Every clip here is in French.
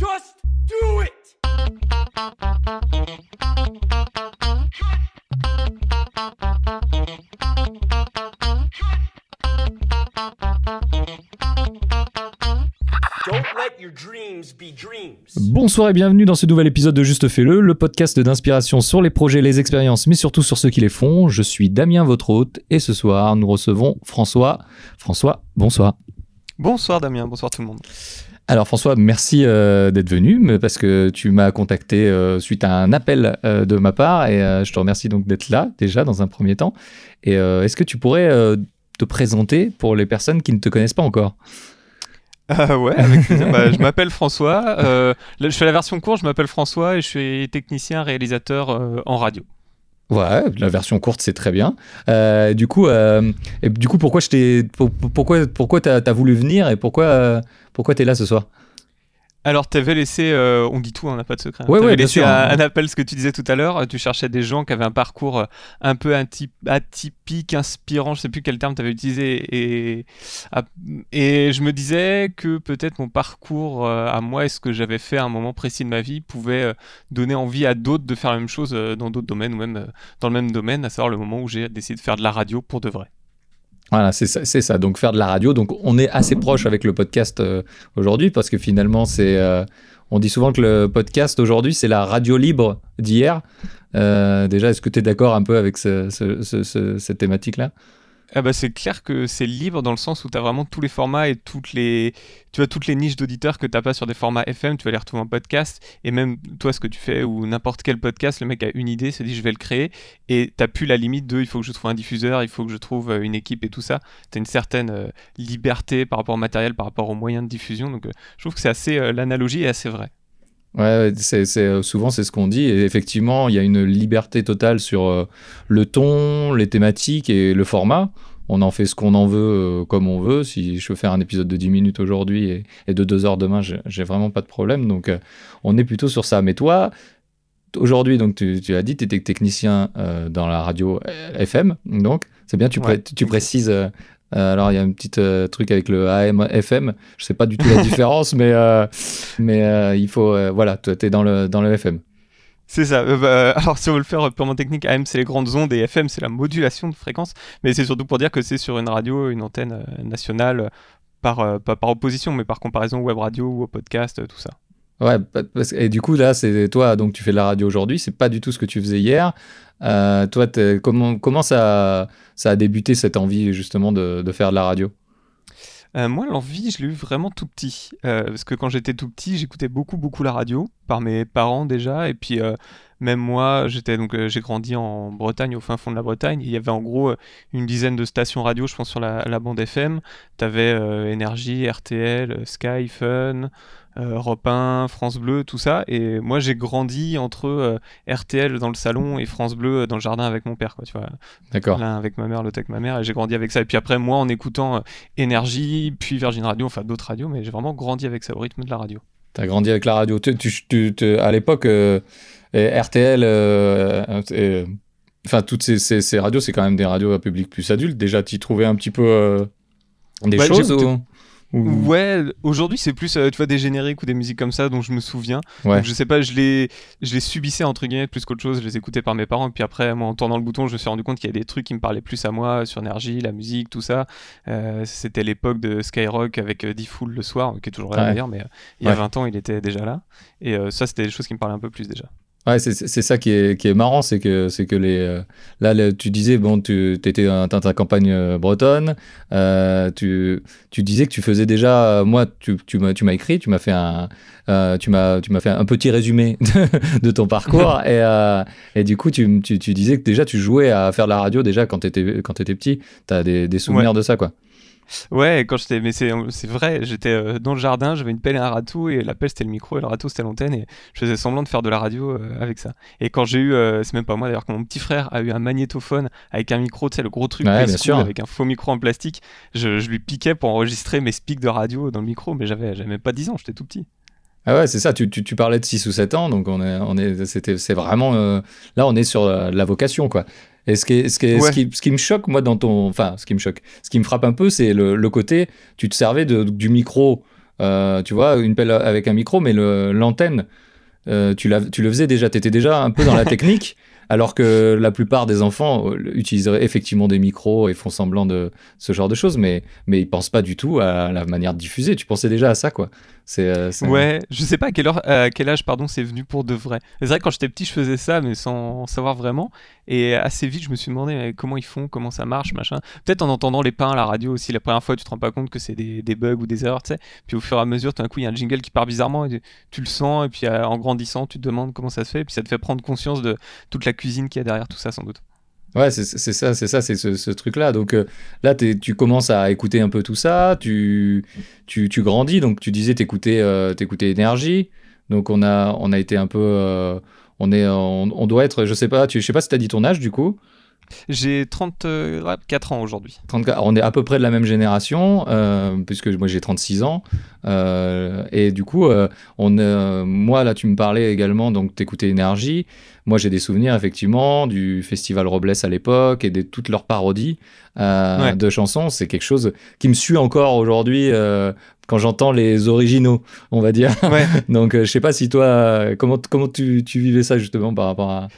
Just do it! Don't let your dreams be dreams. Bonsoir et bienvenue dans ce nouvel épisode de Juste Fais-le, le podcast d'inspiration sur les projets, les expériences, mais surtout sur ceux qui les font. Je suis Damien, votre hôte, et ce soir, nous recevons François. François, bonsoir. Bonsoir Damien, bonsoir tout le monde. Alors François, merci euh, d'être venu, parce que tu m'as contacté euh, suite à un appel euh, de ma part, et je te remercie donc d'être là déjà dans un premier temps. Et est-ce que tu pourrais te présenter pour les personnes qui ne te connaissent pas encore? Euh, ouais, avec. Bah, je m'appelle François. je fais la version courte, je m'appelle François et je suis technicien réalisateur en radio. Ouais, la version courte c'est très bien. Euh, du coup, euh, et du coup, pourquoi je t'ai, pour- pour- pourquoi, pourquoi t'as, t'as voulu venir et pourquoi, euh, pourquoi t'es là ce soir? Alors, t'avais laissé, euh, on dit tout, on n'a pas de secret. hein. Ouais, ouais, laissé un appel, ce que tu disais tout à l'heure. Tu cherchais des gens qui avaient un parcours euh, un peu atyp- atypique, inspirant, je sais plus quel terme tu avais utilisé. Et, et je me disais que peut-être mon parcours euh, à moi et ce que j'avais fait à un moment précis de ma vie pouvait donner envie à d'autres de faire la même chose dans d'autres domaines ou même dans le même domaine, à savoir le moment où j'ai décidé de faire de la radio pour de vrai. Voilà, c'est ça, ça. Donc faire de la radio. Donc on est assez proche avec le podcast euh, aujourd'hui parce que finalement c'est, euh, on dit souvent que le podcast aujourd'hui c'est la radio libre d'hier. Euh, déjà, est-ce que tu es d'accord un peu avec ce- ce- ce- ce- cette thématique là Ah bah c'est clair que c'est libre dans le sens où tu as vraiment tous les formats et toutes les tu as toutes les niches d'auditeurs que t'as pas sur des formats FM, tu vas les retrouver en podcast et même toi ce que tu fais ou n'importe quel podcast, le mec a une idée, se dit je vais le créer et t'as plus la limite de il faut que je trouve un diffuseur, il faut que je trouve euh, une équipe et tout ça. Tu as une certaine euh, liberté par rapport au matériel, par rapport aux moyens de diffusion donc euh, je trouve que c'est assez l'analogie est assez vraie. Ouais, c'est, c'est, euh, souvent c'est ce qu'on dit. Et effectivement, il y a une liberté totale sur euh, le ton, les thématiques et le format. On en fait ce qu'on en veut euh, comme on veut. Si je veux faire un épisode de 10 minutes aujourd'hui et, et de 2 heures demain, j'ai, j'ai vraiment pas de problème. Donc euh, on est plutôt sur ça. Mais toi, aujourd'hui, donc tu, tu as dit, tu étais technicien dans la radio FM. Donc c'est bien, tu, pré- Ouais. tu précises. Euh, alors il y a un petit euh, truc avec le AM, FM. Je sais pas du tout la différence, mais euh, mais il faut voilà, toi t'es dans le dans le FM. C'est ça. Bah, alors, si on veut le faire purement technique, AM c'est les grandes ondes et FM c'est la modulation de fréquence. Mais c'est surtout pour dire que c'est sur une radio, une antenne nationale, par, pas par opposition, mais par comparaison web radio ou au podcast, tout ça. Ouais, pa- parce- et du coup là c'est toi donc tu fais de la radio aujourd'hui, c'est pas du tout ce que tu faisais hier. Euh, toi comment comment ça ça a débuté cette envie justement de, de faire de la radio? Euh, moi, l'envie, je l'ai eu vraiment tout petit. Euh, parce que quand j'étais tout petit, j'écoutais beaucoup, beaucoup la radio, par mes parents déjà. Et puis, même moi, j'étais donc j'ai grandi en Bretagne, au fin fond de la Bretagne. Il y avait en gros une dizaine de stations radio, je pense, sur la, bande FM. T'avais Énergie, RTL, Sky, Fun, Europe 1, France Bleu, tout ça. Et moi, j'ai grandi entre euh, RTL dans le salon et France Bleu euh, dans le jardin avec mon père, quoi, tu vois. D'accord. L'un avec ma mère, l'autre avec ma mère, et j'ai grandi avec ça. Et puis après, moi, en écoutant euh, Énergie, puis Virgin Radio, enfin d'autres radios, mais j'ai vraiment grandi avec ça, au rythme de la radio. T'as grandi avec la radio. Tu, tu- tu- tu- à l'époque euh, euh, RTL, euh, euh, enfin toutes ces, ces- ces radios, c'est quand même des radios à public plus adulte. Déjà, tu trouvais un petit peu euh, des choses ou, ou- Ouais, aujourd'hui, c'est plus, euh, tu vois, des génériques ou des musiques comme ça dont je me souviens. Ouais. Donc, je sais pas, je les, je les subissais, entre guillemets, plus qu'autre chose. Je les écoutais par mes parents. Et puis après, moi, en tournant le bouton, je me suis rendu compte qu'il y a des trucs qui me parlaient plus à moi, sur Énergie, la musique, tout ça. Euh, C'était l'époque de Skyrock avec euh, D-Fool le soir, qui est toujours là Ouais. d'ailleurs, mais euh, il y a Ouais. 20 ans, il était déjà là. Et euh, ça, c'était des choses qui me parlaient un peu plus déjà. Ouais, c'est c'est ça qui est, qui est marrant, c'est que, c'est que les, euh, là, le- tu disais, bon, tu étais dans ta campagne euh, bretonne, euh, tu, tu disais que tu faisais déjà, euh, moi, tu, tu m'as écrit, tu m'as fait un, tu m'as fait un petit résumé de, de ton parcours, et, et du coup, tu, tu, tu disais que déjà, tu jouais à faire de la radio déjà quand tu étais, quand étais petit, tu as des, des souvenirs de ça, quoi. Ouais, quand j'étais, mais c'est c'est vrai, j'étais euh, dans le jardin, j'avais une pelle et un râteau et la pelle c'était le micro et le râteau c'était l'antenne et je faisais semblant de faire de la radio euh, avec ça. Et quand j'ai eu, euh, c'est même pas moi d'ailleurs, quand mon petit frère a eu un magnétophone avec un micro, tu sais le gros truc Ouais, bien sûr. avec un faux micro en plastique, je, je lui piquais pour enregistrer mes speaks de radio dans le micro, mais j'avais j'avais même pas 10 ans, j'étais tout petit. Ah ouais, c'est ça, tu, tu, tu parlais de 6 ou 7 ans, donc on est, on est, c'était, c'est vraiment. euh, là, on est sur la, la vocation, quoi. Et ce qui, est- ce, qui est- ce, qui, ce qui me choque, moi, dans ton. Enfin, ce qui me choque, ce qui me frappe un peu, c'est le, le côté, tu te servais de, du micro Euh, tu vois, une pelle avec un micro, mais l'antenne, euh, tu, tu le faisais déjà, tu étais déjà un peu dans la technique, alors que la plupart des enfants euh, utiliseraient effectivement des micros et font semblant de ce genre de choses, mais, mais ils pensent pas du tout à la manière de diffuser. Tu pensais déjà à ça, quoi. C'est, euh, c'est- Ouais, je sais pas à quelle, heure, à quel âge pardon c'est venu pour de vrai. C'est vrai que quand j'étais petit je faisais ça mais sans savoir vraiment et assez vite je me suis demandé comment ils font, comment ça marche, machin. Peut-être en entendant les pains à la radio aussi la première fois tu te rends pas compte que c'est des, des bugs ou des erreurs, tu sais. Puis au fur et à mesure tout d'un coup il y a un jingle qui part bizarrement et tu, tu le sens et puis euh, en grandissant tu te demandes comment ça se fait et puis ça te fait prendre conscience de toute la cuisine qu'il y a derrière tout ça sans doute. Ouais, c'est ça, c'est ça, c'est ce, truc-là. Donc euh, là, tu commences à écouter un peu tout ça, tu, tu, grandis. Donc tu disais, t'écoutais, euh, énergie. Donc on a, on a été un peu, euh, on est, on, on doit être, je sais pas, tu, je sais pas si t'as dit ton âge du coup. J'ai 34 ans aujourd'hui. 34, on est à peu près de la même génération, euh, puisque moi j'ai 36 ans. Euh, et du coup, euh, on, euh, moi là, tu me parlais également, donc t'écoutais Énergie. Moi j'ai des souvenirs effectivement du Festival Robles à l'époque et de toutes leurs parodies euh, Ouais. de chansons. C'est quelque chose qui me suit encore aujourd'hui euh, quand j'entends les originaux, on va dire. Ouais. donc euh, je sais pas si toi, euh, comment, comment tu, tu vivais ça justement par rapport à.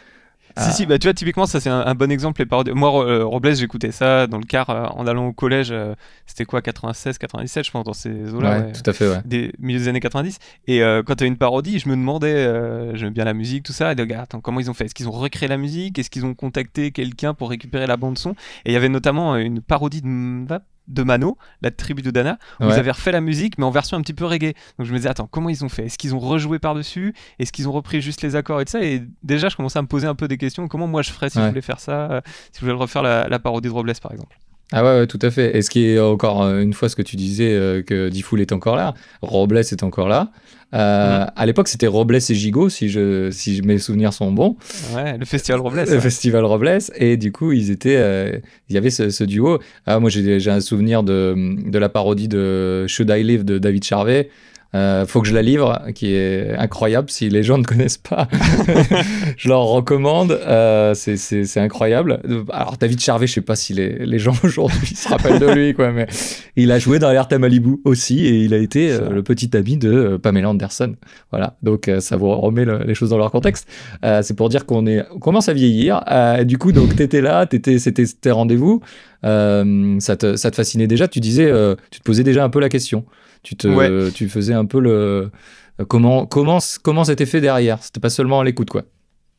Si, si, bah tu vois, typiquement, ça c'est un, un bon exemple. Les parodies. Moi, euh, Robles, j'écoutais ça dans le car euh, en allant au collège. euh, C'était quoi, 96, 97, je pense, dans ces eaux-là. ouais, ouais. tout à fait, ouais. Des milieux des années 90. Et euh, quand tu as une parodie, je me demandais, euh, j'aime bien la musique, tout ça. Et de, gars, attends, comment ils ont fait? Est-ce qu'ils ont recréé la musique? Est-ce qu'ils ont contacté quelqu'un pour récupérer la bande-son Et il y avait notamment une parodie de, M- de Mano, la tribu de Dana, où Ouais. ils avaient refait la musique, mais en version un petit peu reggae. Donc je me disais, attends, comment ils ont fait? Est-ce qu'ils ont rejoué par-dessus? Est-ce qu'ils ont repris juste les accords et tout ça? Et déjà, je commençais à me poser un peu des questions. Comment moi je ferais si Ouais. je voulais faire ça euh, Si je voulais refaire la, la parodie de Robles, par exemple? Ah ouais, ouais, tout à fait. Et ce qui est encore euh, une fois ce que tu disais euh, que Diffoul est encore là, Robles est encore là. Euh, À l'époque, c'était Robles et Gigot, si, je, si mes souvenirs sont bons, Ouais, le festival Robles. le ouais. festival Robles. Et du coup, ils étaient, euh, il y avait ce, ce duo. Ah, moi, j'ai j'ai un souvenir de, de la parodie de Should I Live de David Charvet. Euh, faut que je la livre, qui est incroyable. Si les gens ne connaissent pas, je leur recommande. Euh, c'est- incroyable. Alors David Charvet, je sais pas si les, les gens aujourd'hui se rappellent de lui, quoi, mais il a joué dans Alerte à Malibu aussi, et il a été euh, le petit ami de euh, Pamela Anderson. Voilà, donc euh, ça vous remet le- les choses dans leur contexte. Euh, c'est pour dire qu'on est, on commence à vieillir. Euh, du coup, donc t'étais là, t'étais, c'était c'était rendez-vous. Euh, ça, te, ça te fascinait déjà? Tu disais, euh, tu te posais déjà un peu la question. Tu te, Ouais. tu faisais un peu le comment comment comment c'était fait derrière? C'était pas seulement à l'écoute, quoi.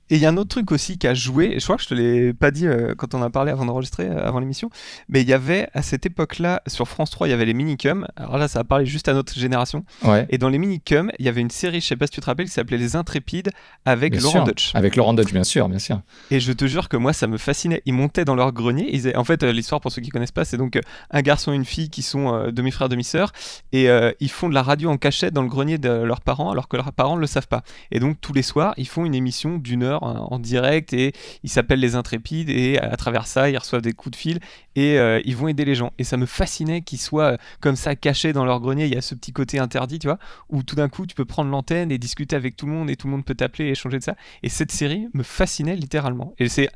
Et il y a un autre truc aussi qui a joué, et je crois que je te l'ai pas dit euh, quand on a parlé avant d'enregistrer, euh, avant l'émission, mais il y avait à cette époque-là, sur France 3, il y avait les minicums. Alors là, ça a parlé juste à notre génération. Ouais. Et dans les minicums, il y avait une série, je sais pas si tu te rappelles, qui s'appelait Les Intrépides avec Bien Laurent sûr. Dutch. Avec Laurent Dutch, bien sûr, bien sûr. Et je te jure que moi, ça me fascinait. Ils montaient dans leur grenier. Ils avaient- En fait, euh, l'histoire, pour ceux qui connaissent pas, c'est donc euh, un garçon et une fille qui sont euh, demi-frères, demi-sœurs. Et ils font de la radio en cachette dans le grenier de leurs parents, alors que leurs parents ne le savent pas. Et donc, tous les soirs, ils font une émission d'une heure en direct. Et ils s'appellent Les Intrépides. Et à travers ça, ils reçoivent des coups de fil. Et euh, ils vont aider les gens. Et ça me fascinait qu'ils soient euh, comme ça, cachés dans leur grenier. Il y a ce petit côté interdit, tu vois, où tout d'un coup, tu peux prendre l'antenne et discuter avec tout le monde. Et tout le monde peut t'appeler et échanger de ça. Et cette série me fascinait littéralement. Et c'est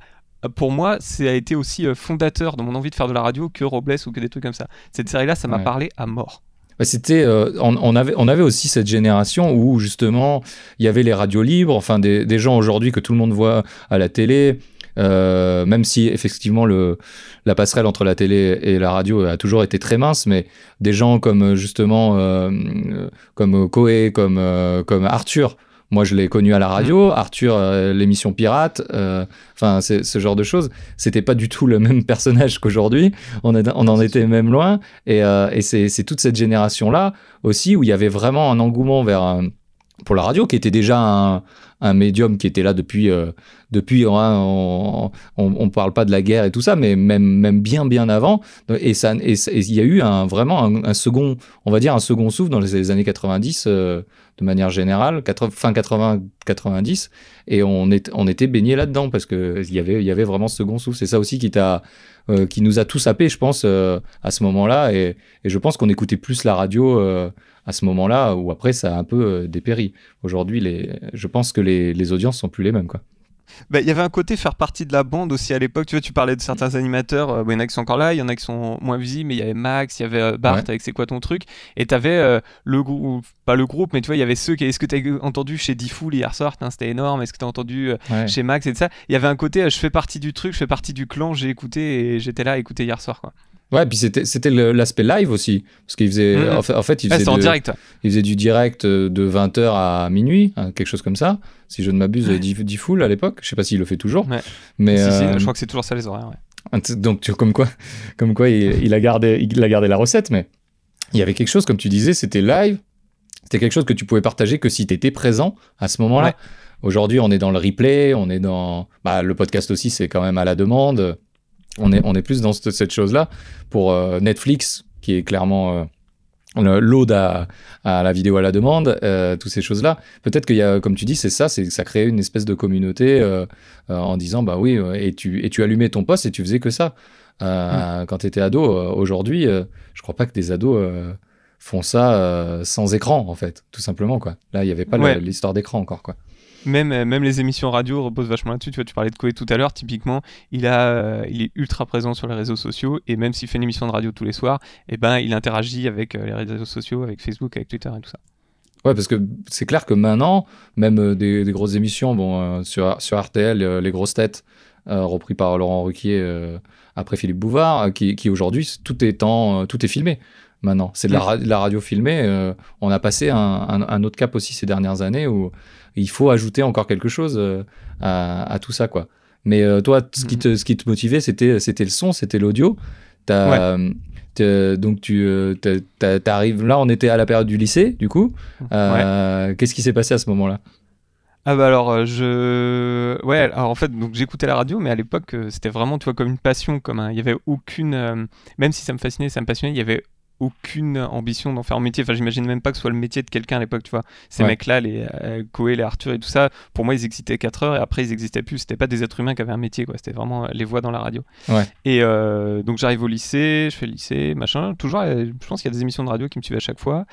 pour moi, ça a été aussi euh, fondateur dans mon envie de faire de la radio que Robles ou que des trucs comme ça. Cette série-là, ça m'a Ouais. parlé à mort. Bah, C'était, euh, on, on avait, on avait aussi cette génération où justement il y avait les radios libres, enfin des, des gens aujourd'hui que tout le monde voit à la télé, euh, même si effectivement le, la passerelle entre la télé et la radio a toujours été très mince, mais des gens comme justement euh, comme Coé, comme, euh, comme Arthur. Moi, je l'ai connu à la radio. Arthur, euh, l'émission Pirate, euh, enfin, ce genre de choses. C'était pas du tout le même personnage qu'aujourd'hui. On, en était même loin. Et, euh, et c'est toute cette génération-là aussi où il y avait vraiment un engouement vers un- pour la radio qui était déjà un, médium qui était là depuis euh, depuis hein, on, on parle pas de la guerre et tout ça mais même même bien bien avant. Et ça et et il y a eu un vraiment un, second on va dire un second souffle dans les années 90 euh, de manière générale 80 fin 80 90 et on est on était baigné là-dedans parce que il y avait il y avait vraiment ce second souffle. C'est ça aussi qui t'a euh, qui nous a tous happés je pense à ce moment-là et, je pense qu'on écoutait plus la radio à ce moment-là où après ça a un peu euh, dépéri aujourd'hui les je pense que les, les audiences sont plus les mêmes quoi Bah, il y avait un côté faire partie de la bande aussi à l'époque. Tu vois, tu parlais de certains animateurs. euh, bon, il y en a qui sont encore là, il y en a qui sont moins visibles, mais il y avait Max, il y avait euh, Bart Ouais. avec C'est quoi ton truc? Et t'avais euh, le groupe, pas le groupe, mais tu vois, il y avait ceux qui. Est-ce que t'as entendu chez Diffoul hier soir? C'était énorme. Est-ce que t'as entendu euh, Ouais. chez Max et de ça? Il y avait un côté, je fais partie du truc, je fais partie du clan, j'ai écouté et j'étais là à écouter hier soir. Quoi. Ouais, puis c'était l'aspect live aussi parce qu'il faisait Mhm. en fait, en fait, il faisait c'était en de- direct. ouais. il faisait du direct euh, de 20h à minuit, hein, quelque chose comme ça. Si je ne m'abuse, Ouais. Diff- Diffoul à l'époque, je sais pas s'il le fait toujours. Ouais. Mais Si, si, euh, je crois que c'est toujours ça les horaires. donc tu- comme quoi comme quoi il, il a gardé il a gardé la recette mais il y avait quelque chose comme tu disais, c'était live. C'était quelque chose que tu pouvais partager que si tu étais présent à ce moment-là. Aujourd'hui, on est dans le replay, on est dans bah, le podcast aussi, c'est quand même à la demande. On est, on est plus dans cette, cette chose-là. Pour euh, Netflix, qui est clairement euh, l'aude à, à la vidéo à la demande, euh, toutes ces choses-là. Peut-être qu'il y a, comme tu dis, c'est ça, c'est ça crée une espèce de communauté euh, euh, en disant, bah oui, et tu, et tu allumais ton poste et tu faisais que ça. Quand tu étais ado, aujourd'hui, je crois pas que des ados font ça sans écran, en fait, tout simplement. Quoi. Là, il n'y avait pas Ouais. l'histoire d'écran encore. Quoi. Même, euh, même les émissions radio reposent vachement là-dessus. Tu vois, tu parlais de Koé tout à l'heure. Typiquement, il, a, euh, il est ultra présent sur les réseaux sociaux. Et même s'il fait une émission de radio tous les soirs, eh ben, il interagit avec euh, les réseaux sociaux, avec Facebook, avec Twitter et tout ça. Ouais, parce que c'est clair que maintenant, même des, des grosses émissions, bon, sur, sur RTL, Les Grosses Têtes, repris par Laurent Ruquier après Philippe Bouvard, qui, qui aujourd'hui, tout, est en, tout est filmé maintenant. C'est de la, Mm. ra- de la radio filmée. euh, on a passé un, un- un autre cap aussi ces dernières années où il faut ajouter encore quelque chose euh, à, à tout ça. quoi. Mais euh, toi, ce qui Mhm. te, ce qui te motivait, c'était c'était le son, c'était l'audio. T'as, euh, donc tu euh, t'arrives là, on était à la période du lycée, du coup. Euh, Qu'est-ce qui s'est passé à ce moment-là? Ah bah alors euh, je ouais alors en fait donc j'écoutais la radio mais à l'époque euh, c'était vraiment tu vois comme une passion comme un... il y avait aucune euh, même si ça me fascinait ça me passionnait il y avait aucune ambition d'en faire un métier enfin j'imagine même pas que ce soit le métier de quelqu'un à l'époque tu vois ces Ouais. mecs là les euh, les Arthur et tout ça pour moi ils existaient 4 heures et après ils existaient plus c'était pas des êtres humains qui avaient un métier quoi c'était vraiment euh, les voix dans la radio Ouais. et euh, donc j'arrive au lycée je fais le lycée machin toujours euh, je pense qu'il y a des émissions de radio qui me suivent à chaque fois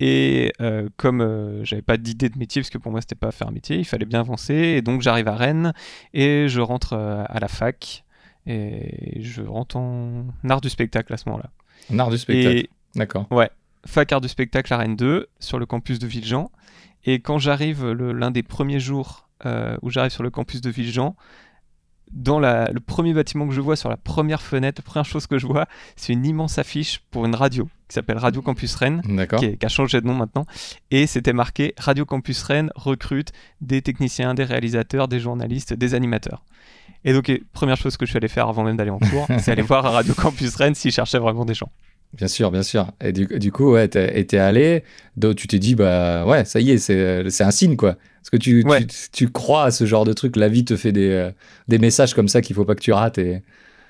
et euh, comme euh, j'avais pas d'idée de métier, parce que pour moi c'était pas faire un métier, il fallait bien avancer. Et donc j'arrive à Rennes et je rentre euh, à la fac et je rentre en art du spectacle à ce moment-là. En art du spectacle. D'accord. fac art du spectacle à Rennes 2 sur le campus de Villejean. Et quand j'arrive l'un des premiers jours euh, où j'arrive sur le campus de Villejean, dans la- le premier bâtiment que je vois sur la première fenêtre, la première chose que je vois, c'est une immense affiche pour une radio qui s'appelle Radio Campus Rennes D'accord. qui, est- qui a changé de nom maintenant. Et c'était marqué Radio Campus Rennes recrute des techniciens, des réalisateurs, des journalistes, des animateurs. Et donc, et, première chose que je suis allé faire avant même d'aller en cours, c'est aller voir à Radio Campus Rennes s'ils cherchaient vraiment des gens. Bien sûr, bien sûr. Et du, du coup, ouais, t'es allé, donc tu t'es dit, bah ouais, ça y est, c'est un signe, quoi. Parce que tu, Ouais. tu, tu crois à ce genre de truc, la vie te fait des, euh, des messages comme ça qu'il faut pas que tu rates. Et...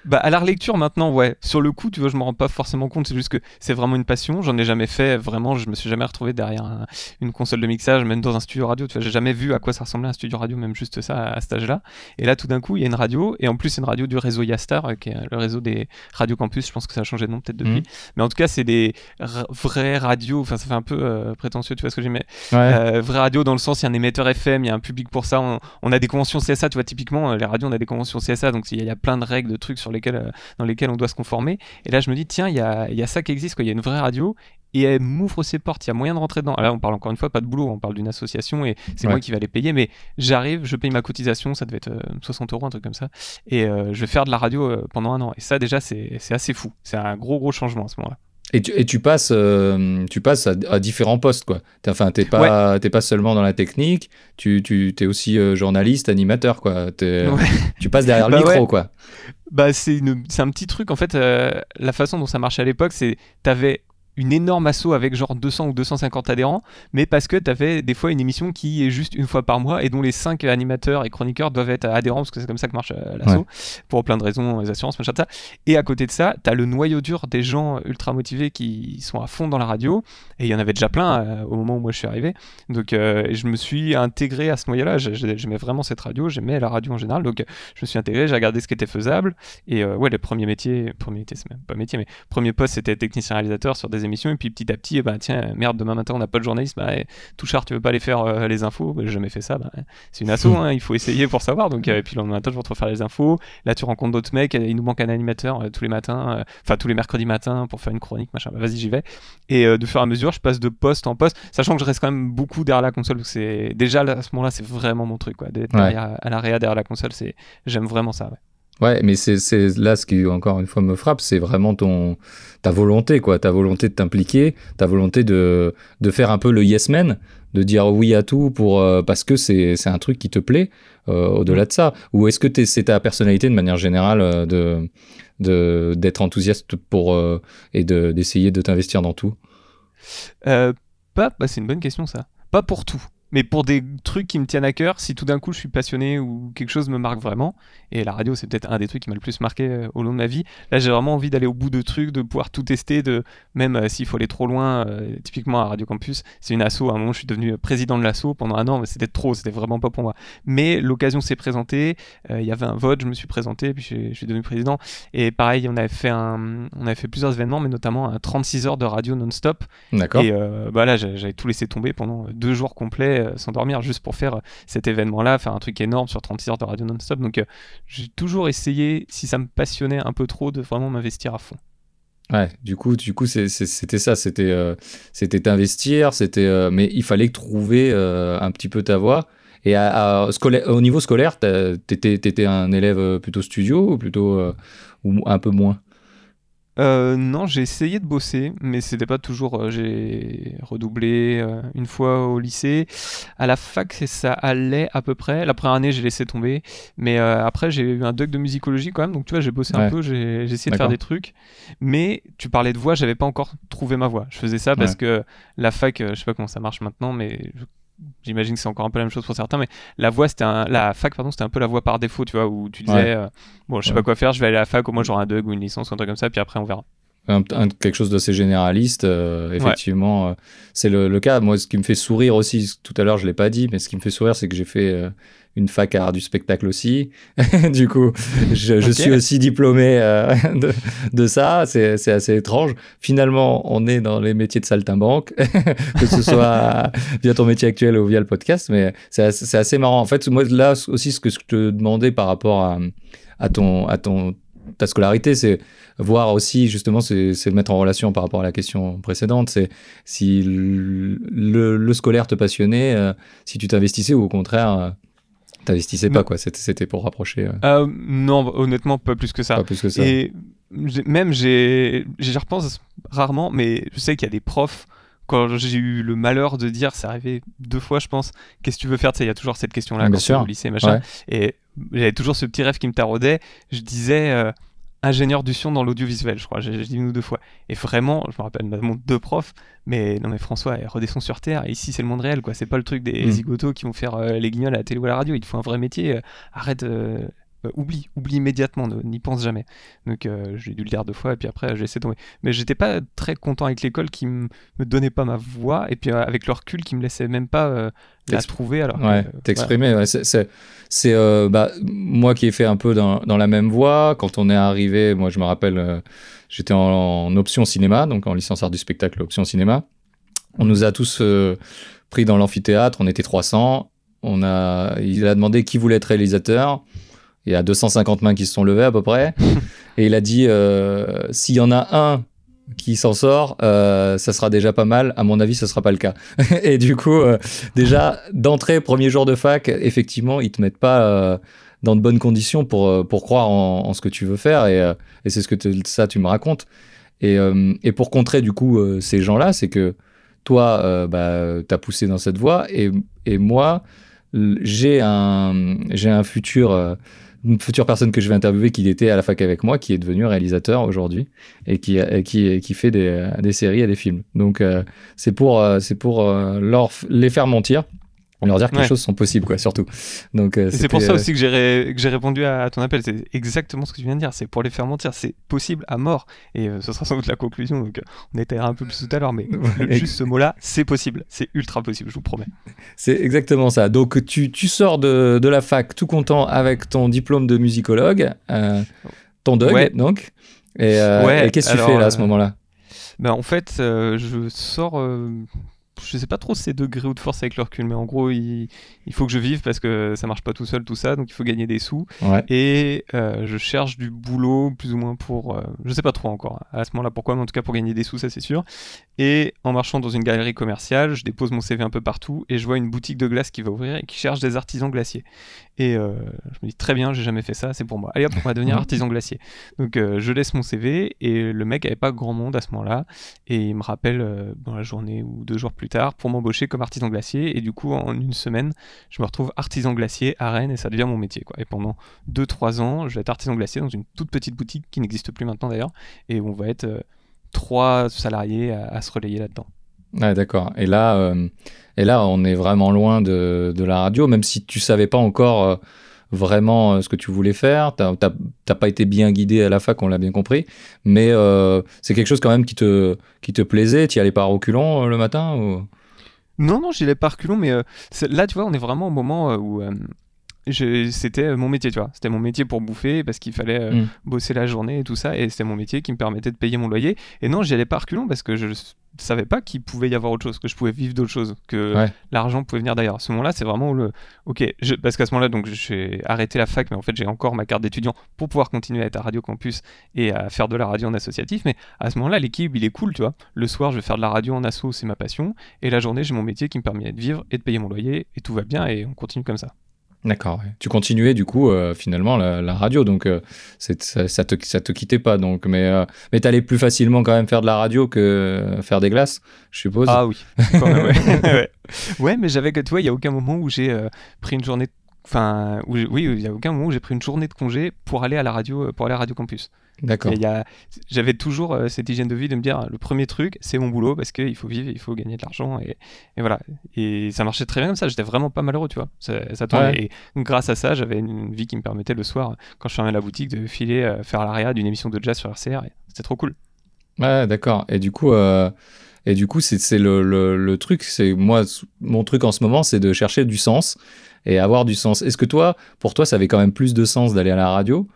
Bah, à la relecture maintenant, ouais. Sur le coup, tu vois, je me rends pas forcément compte. C'est juste que c'est vraiment une passion. J'en ai jamais fait. Vraiment, je me suis jamais retrouvé derrière un- une console de mixage, même dans un studio radio. Tu vois, j'ai jamais vu à quoi ça ressemblait un studio radio, même juste ça à, à cet âge-là. Et là, tout d'un coup, il y a une radio. Et en plus, c'est une radio du réseau Yastar, euh, qui est le réseau des radios campus. Je pense que ça a changé de nom peut-être depuis. Mhm. Mais en tout cas, c'est des vraies radios. Enfin, ça fait un peu euh, prétentieux, tu vois ce que j'ai mais Ouais. euh, vraie radio dans le sens il y a un émetteur FM, il y a un public pour ça. On, on a des conventions CSA, tu vois typiquement les radios on a des conventions CSA, donc il y, y a plein de règles, de trucs sur euh, dans lesquels on doit se conformer. Et là je me dis tiens il y a, y a ça qui existe, il y a une vraie radio. Et elle m'ouvre ses portes, il y a moyen de rentrer dedans. Là, on parle encore une fois pas de boulot, on parle d'une association et c'est Ouais. moi qui vais les payer. Mais j'arrive, je paye ma cotisation, ça devait être euh, 60 euros, un truc comme ça. Et euh, je vais faire de la radio euh, pendant un an. Et ça, déjà, c'est c'est assez fou. C'est un gros, gros changement à ce moment-là. Et, tu, et tu passes, euh, tu passes à, à différents postes, quoi. T'es- Enfin, t'es pas, t'es pas seulement dans la technique, tu, tu es aussi euh, journaliste, animateur, quoi. T'es- Ouais. Tu passes derrière le Bah micro, ouais. quoi. Bah, c'est une- c'est un petit truc en fait. euh, la façon dont ça marchait à l'époque, c'est t'avais une énorme asso avec genre 200 ou 250 adhérents, mais parce que t'avais des fois une émission qui est juste une fois par mois et dont les 5 animateurs et chroniqueurs doivent être adhérents parce que c'est comme ça que marche euh, l'asso Ouais. pour plein de raisons, les assurances, machin de ça. Et à côté de ça, t'as le noyau dur des gens ultra motivés qui sont à fond dans la radio et il y en avait déjà plein euh, au moment où moi je suis arrivé. Donc euh, je me suis intégré à ce noyau-là. J'ai- j'ai- J'aimais vraiment cette radio, j'aimais la radio en général. Donc je me suis intégré, j'ai regardé ce qui était faisable. Et euh, ouais, les premiers métiers, premier métier, c'est même pas métier, mais premier poste, c'était technicien réalisateur sur des émissions, et puis petit à petit, bah, tiens, merde, demain matin, on n'a pas de journaliste, bah, eh, Touchard, tu veux pas aller faire euh, les infos? Bah, J'ai jamais fait ça, bah, c'est une asso, hein, il faut essayer pour savoir. Donc, euh, et puis le lendemain matin, je vais te refaire les infos. Là, tu rencontres d'autres mecs, il nous manque un animateur euh, tous les matins, enfin tous les mercredis matins pour faire une chronique, machin. Bah, vas-y, j'y vais. Et de fur et à mesure, je passe de poste en poste, sachant que je reste quand même beaucoup derrière la console. C'est déjà à ce moment-là, c'est vraiment mon truc, quoi. D'être Ouais. à l'arrière derrière la console, c'est j'aime vraiment ça. ouais. Ouais, mais c'est là ce qui encore une fois me frappe, c'est vraiment ton ta volonté quoi, ta volonté de t'impliquer, ta volonté de de faire un peu le yes man, de dire oui à tout pour euh, parce que c'est un truc qui te plaît euh, au-delà de ça. Ou est-ce que c'est ta personnalité de manière générale euh, de d'être enthousiaste pour euh, et de d'essayer de t'investir dans tout? Pas, bah, c'est une bonne question ça. Pas pour tout, mais pour des trucs qui me tiennent à cœur. Si tout d'un coup je suis passionné ou quelque chose me marque vraiment, et la radio c'est peut-être un des trucs qui m'a le plus marqué euh, au long de ma vie. Là j'ai vraiment envie d'aller au bout de trucs, de pouvoir tout tester, de même euh, s'il faut aller trop loin. euh, typiquement à Radio Campus, c'est une asso. À un moment je suis devenu président de l'asso pendant un an, mais c'était trop, c'était vraiment pas pour moi. Mais l'occasion s'est présentée. euh, Il y avait un vote, je me suis présenté, puis je, suis- je suis devenu président. Et pareil, on avait fait un, on avait fait plusieurs événements, mais notamment un 36 heures de radio non-stop. D'accord. Et euh, bah là, j'a- j'avais tout laissé tomber pendant deux jours complets euh, sans dormir, juste pour faire euh, cet événement-là, faire un truc énorme sur 36 heures de radio non-stop. Donc, euh, j'ai toujours essayé, si ça me passionnait un peu trop, de vraiment m'investir à fond. Ouais, du coup, du coup, c'était ça, c'était, c'était t'investir, c'était, mais il fallait trouver un petit peu ta voie. Et à, au niveau scolaire, t'étais, t'étais un élève plutôt studio ou plutôt ou un peu moins? Euh, non, j'ai essayé de bosser, mais c'était pas toujours. euh, j'ai redoublé euh, une fois au lycée. À la fac, ça allait à peu près. La première année, j'ai laissé tomber. Mais euh, après, j'ai eu un doc de musicologie quand même. Donc, tu vois, j'ai bossé un peu, j'ai essayé de faire des trucs. Mais tu parlais de voix, j'avais pas encore trouvé ma voix. Je faisais ça parce Ouais. que la fac, je sais pas comment ça marche maintenant, mais je- J'imagine que c'est encore un peu la même chose pour certains, mais la voix, c'était un... la fac, pardon, c'était un peu la voie par défaut, tu vois, où tu disais, Ouais. euh, bon, je sais Ouais. pas quoi faire, je vais aller à la fac, au moins j'aurai un DUG ou une licence ou un truc comme ça, puis après on verra. Un- un- quelque chose d'assez généraliste, euh, effectivement, euh, c'est le, le cas. Moi, ce qui me fait sourire aussi, tout à l'heure, je l'ai pas dit, mais ce qui me fait sourire, c'est que j'ai fait euh, une fac à art du spectacle aussi. du coup, je, suis aussi diplômé euh, de, de ça. C'est c'est assez étrange. Finalement, on est dans les métiers de saltimbanque, que ce soit via ton métier actuel ou via le podcast, mais c'est assez, c'est assez marrant. En fait, moi, là aussi, ce que je te demandais par rapport à, à ton, à ton, ta scolarité, c'est voir aussi, justement, c'est mettre en relation par rapport à la question précédente, c'est si le, scolaire te passionnait, euh, si tu t'investissais ou au contraire, euh, t'investissais pas, quoi. C'était- pour rapprocher, euh, non, honnêtement, pas plus que ça. pas plus que ça. Et même, j'ai, j'y repense rarement, mais je sais qu'il y a des profs, quand j'ai eu le malheur de dire, c'est arrivé deux fois, je pense, qu'est-ce que tu veux faire? Tu sais, il y a toujours cette question-là quand t'es au lycée, machin. Ouais. Et j'avais toujours ce petit rêve qui me taraudait. Je disais euh, ingénieur du son dans l'audiovisuel, je crois. J'ai dit une ou deux fois. Et vraiment, je me rappelle notamment deux profs, mais non, mais François, redescends sur Terre. Ici, c'est le monde réel, quoi. C'est pas le truc des Mm. zigotos qui vont faire euh, les guignols à la télé ou à la radio. Il te faut un vrai métier. arrête. euh, euh, oublie, oublie immédiatement, n'y pense jamais. Donc euh, j'ai dû le dire deux fois et puis après j'ai laissé tomber. Mais j'étais pas très content avec l'école qui me donnait pas ma voix et puis euh, avec le recul qui me laissait même pas euh, la T'exp- trouver alors. Ouais, voilà. t'exprimer. ouais, c'est- bah, moi qui ai fait un peu dans, dans la même voie. Quand on est arrivé, moi je me rappelle, j'étais en, en option cinéma, donc en licence art du spectacle, option cinéma. On nous a tous pris dans l'amphithéâtre. On était 300. On a, il a demandé qui voulait être réalisateur. Il y a 250 mains qui se sont levées à peu près. Et il a dit euh, s'il y en a un qui s'en sort, euh, ça sera déjà pas mal. À mon avis, ce sera pas le cas. et du coup, euh, déjà d'entrée, premier jour de fac, effectivement, ils te mettent pas dans de bonnes conditions pour pour croire en, en ce que tu veux faire. Et, et c'est ce que ça tu me racontes. Et, et pour contrer du coup ces gens-là, c'est que toi, bah, t'as poussé dans cette voie et, et moi, j'ai un j'ai un futur une future personne que je vais interviewer qui était à la fac avec moi, qui est devenu réalisateur aujourd'hui et qui, et qui, et qui fait des, des séries et des films. Donc euh, c'est pour, euh, c'est pour euh, leur, les faire mentir, leur dire que les choses sont possibles, quoi, surtout. Donc euh, c'est pour ça euh, aussi que j'ai ré- que j'ai répondu à, ton appel. C'est exactement ce que tu viens de dire. C'est pour les faire mentir. C'est possible à mort. Et euh, ce sera sans doute la conclusion. Donc euh, on étayera un peu plus tout à l'heure. Mais Ouais. juste ce mot-là, c'est possible. C'est ultra possible, je vous promets. C'est exactement ça. Donc tu, tu sors de, de la fac tout content avec ton diplôme de musicologue, ton Ouais. donc. Et, qu'est-ce que tu fais là à ce moment-là? Ben, en fait, je sors. Je sais pas trop si c'est degré ou de force avec le recul, mais en gros, il, il faut que je vive parce que ça marche pas tout seul, tout ça, donc il faut gagner des sous. Ouais. Et euh, je cherche du boulot, plus ou moins pour. euh, je sais pas trop encore à ce moment-là pourquoi, mais en tout cas pour gagner des sous, ça c'est sûr. Et en marchant dans une galerie commerciale, je dépose mon CV un peu partout et je vois une boutique de glace qui va ouvrir et qui cherche des artisans glaciers. Et euh, je me dis très bien, j'ai jamais fait ça, c'est pour moi. Allez hop, on va devenir artisan glacier. Donc euh, je laisse mon CV et le mec avait pas grand monde à ce moment-là et il me rappelle euh, dans la journée ou deux jours plus tard pour m'embaucher comme artisan glacier et du coup en une semaine je me retrouve artisan glacier à Rennes et ça devient mon métier quoi. Et pendant 2-3 ans je vais être artisan glacier dans une toute petite boutique qui n'existe plus maintenant d'ailleurs et on va être trois salariés à, à se relayer là-dedans. Ouais, d'accord. Et là, euh, et là, on est vraiment loin de, de la radio, même si tu savais pas encore euh, vraiment euh, ce que tu voulais faire. T'as pas été bien guidé à la fac, on l'a bien compris. Mais c'est quelque chose quand même qui te, qui te plaisait. Tu allais pas reculons le matin ou... Non, non, j'y allais pas reculons, mais là, tu vois, on est vraiment au moment où c'était mon métier, tu vois. C'était mon métier pour bouffer parce qu'il fallait euh, Mm. bosser la journée et tout ça, et c'était mon métier qui me permettait de payer mon loyer. Et non, j'y allais pas reculons parce que je savais pas qu'il pouvait y avoir autre chose, que je pouvais vivre d'autre chose, que Ouais. l'argent pouvait venir d'ailleurs. À ce moment-là, c'est vraiment le. Ok, je- parce qu'à ce moment-là, donc j'ai arrêté la fac, mais en fait, j'ai encore ma carte d'étudiant pour pouvoir continuer à être à Radio Campus et à faire de la radio en associatif. Mais à ce moment-là, l'équilibre, il est cool, tu vois. Le soir, je vais faire de la radio en asso, c'est ma passion. Et la journée, j'ai mon métier qui me permet de vivre et de payer mon loyer. Et tout va bien et on continue comme ça. D'accord. ouais. Tu continuais du coup euh, finalement la, la radio, donc euh, ça, ça te, ça te quittait pas. Donc, mais euh, mais t'allais plus facilement quand même faire de la radio que faire des glaces, je suppose. Ah oui, quand même, ouais. ouais. Ouais, mais j'avais que, tu vois, il n'y a aucun moment où j'ai pris une journée. de- Enfin, oui, il n'y a aucun moment où j'ai pris une journée de congé pour aller à la radio, pour aller à Radio Campus. D'accord. J'avais toujours euh, cette hygiène de vie de me dire le premier truc, c'est mon boulot parce qu'il faut vivre, il faut gagner de l'argent et, et voilà. Et ça marchait très bien comme ça. J'étais vraiment pas malheureux, tu vois. Ça, ça tournait. Ouais. Et grâce à ça, j'avais une vie qui me permettait le soir, quand je fermais la boutique, de filer euh, faire l'aria d'une émission de jazz sur RCR. et C'était trop cool. Ouais, d'accord. Et du coup, euh, et du coup, c'est le, le, le truc. C'est moi, mon truc en ce moment, c'est de chercher du sens et avoir du sens. Est-ce que toi, pour toi, ça avait quand même plus de sens d'aller à la radio